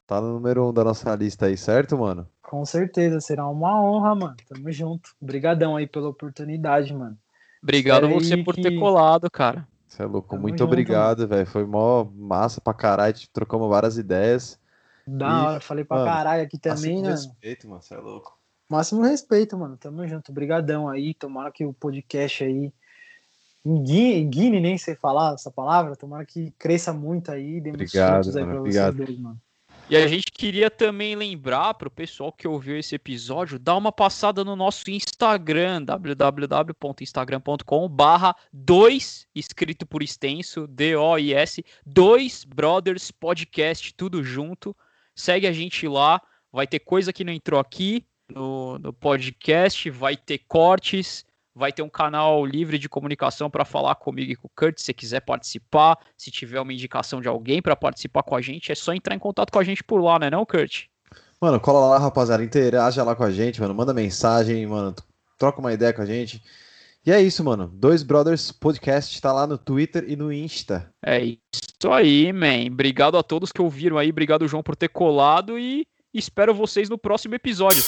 tá no número um da nossa lista aí, certo, mano? Com certeza, será uma honra, mano. Tamo junto. Obrigadão aí pela oportunidade, mano. Obrigado Espera você por que... ter colado, cara. Você é louco, Tamo muito junto, obrigado, velho. Foi mó massa pra caralho, trocamos várias ideias. Da e, hora, falei pra mano, caralho aqui também, né? respeito, mano, você é louco. Máximo respeito, mano. Tamo junto. Obrigadão aí. Tomara que o podcast aí Guine, nem sei falar essa palavra, tomara que cresça muito aí, dê obrigado, aí pra obrigado. vocês dois, mano. E a gente queria também lembrar para o pessoal que ouviu esse episódio, dar uma passada no nosso Instagram, www.instagram.com barra 2, escrito por extenso, D-O-I-S, 2 Brothers Podcast, tudo junto. Segue a gente lá, vai ter coisa que não entrou aqui no, no podcast, vai ter cortes, vai ter um canal livre de comunicação para falar comigo e com o Kurt, se você quiser participar, se tiver uma indicação de alguém para participar com a gente, é só entrar em contato com a gente por lá, né não, Kurt? Mano, cola lá, rapaziada, interaja lá com a gente, mano, manda mensagem, mano, troca uma ideia com a gente. E é isso, mano. Dois Brothers Podcast tá lá no Twitter e no Insta. É isso aí, man. Obrigado a todos que ouviram aí. Obrigado, João, por ter colado. E e espero vocês no próximo episódio.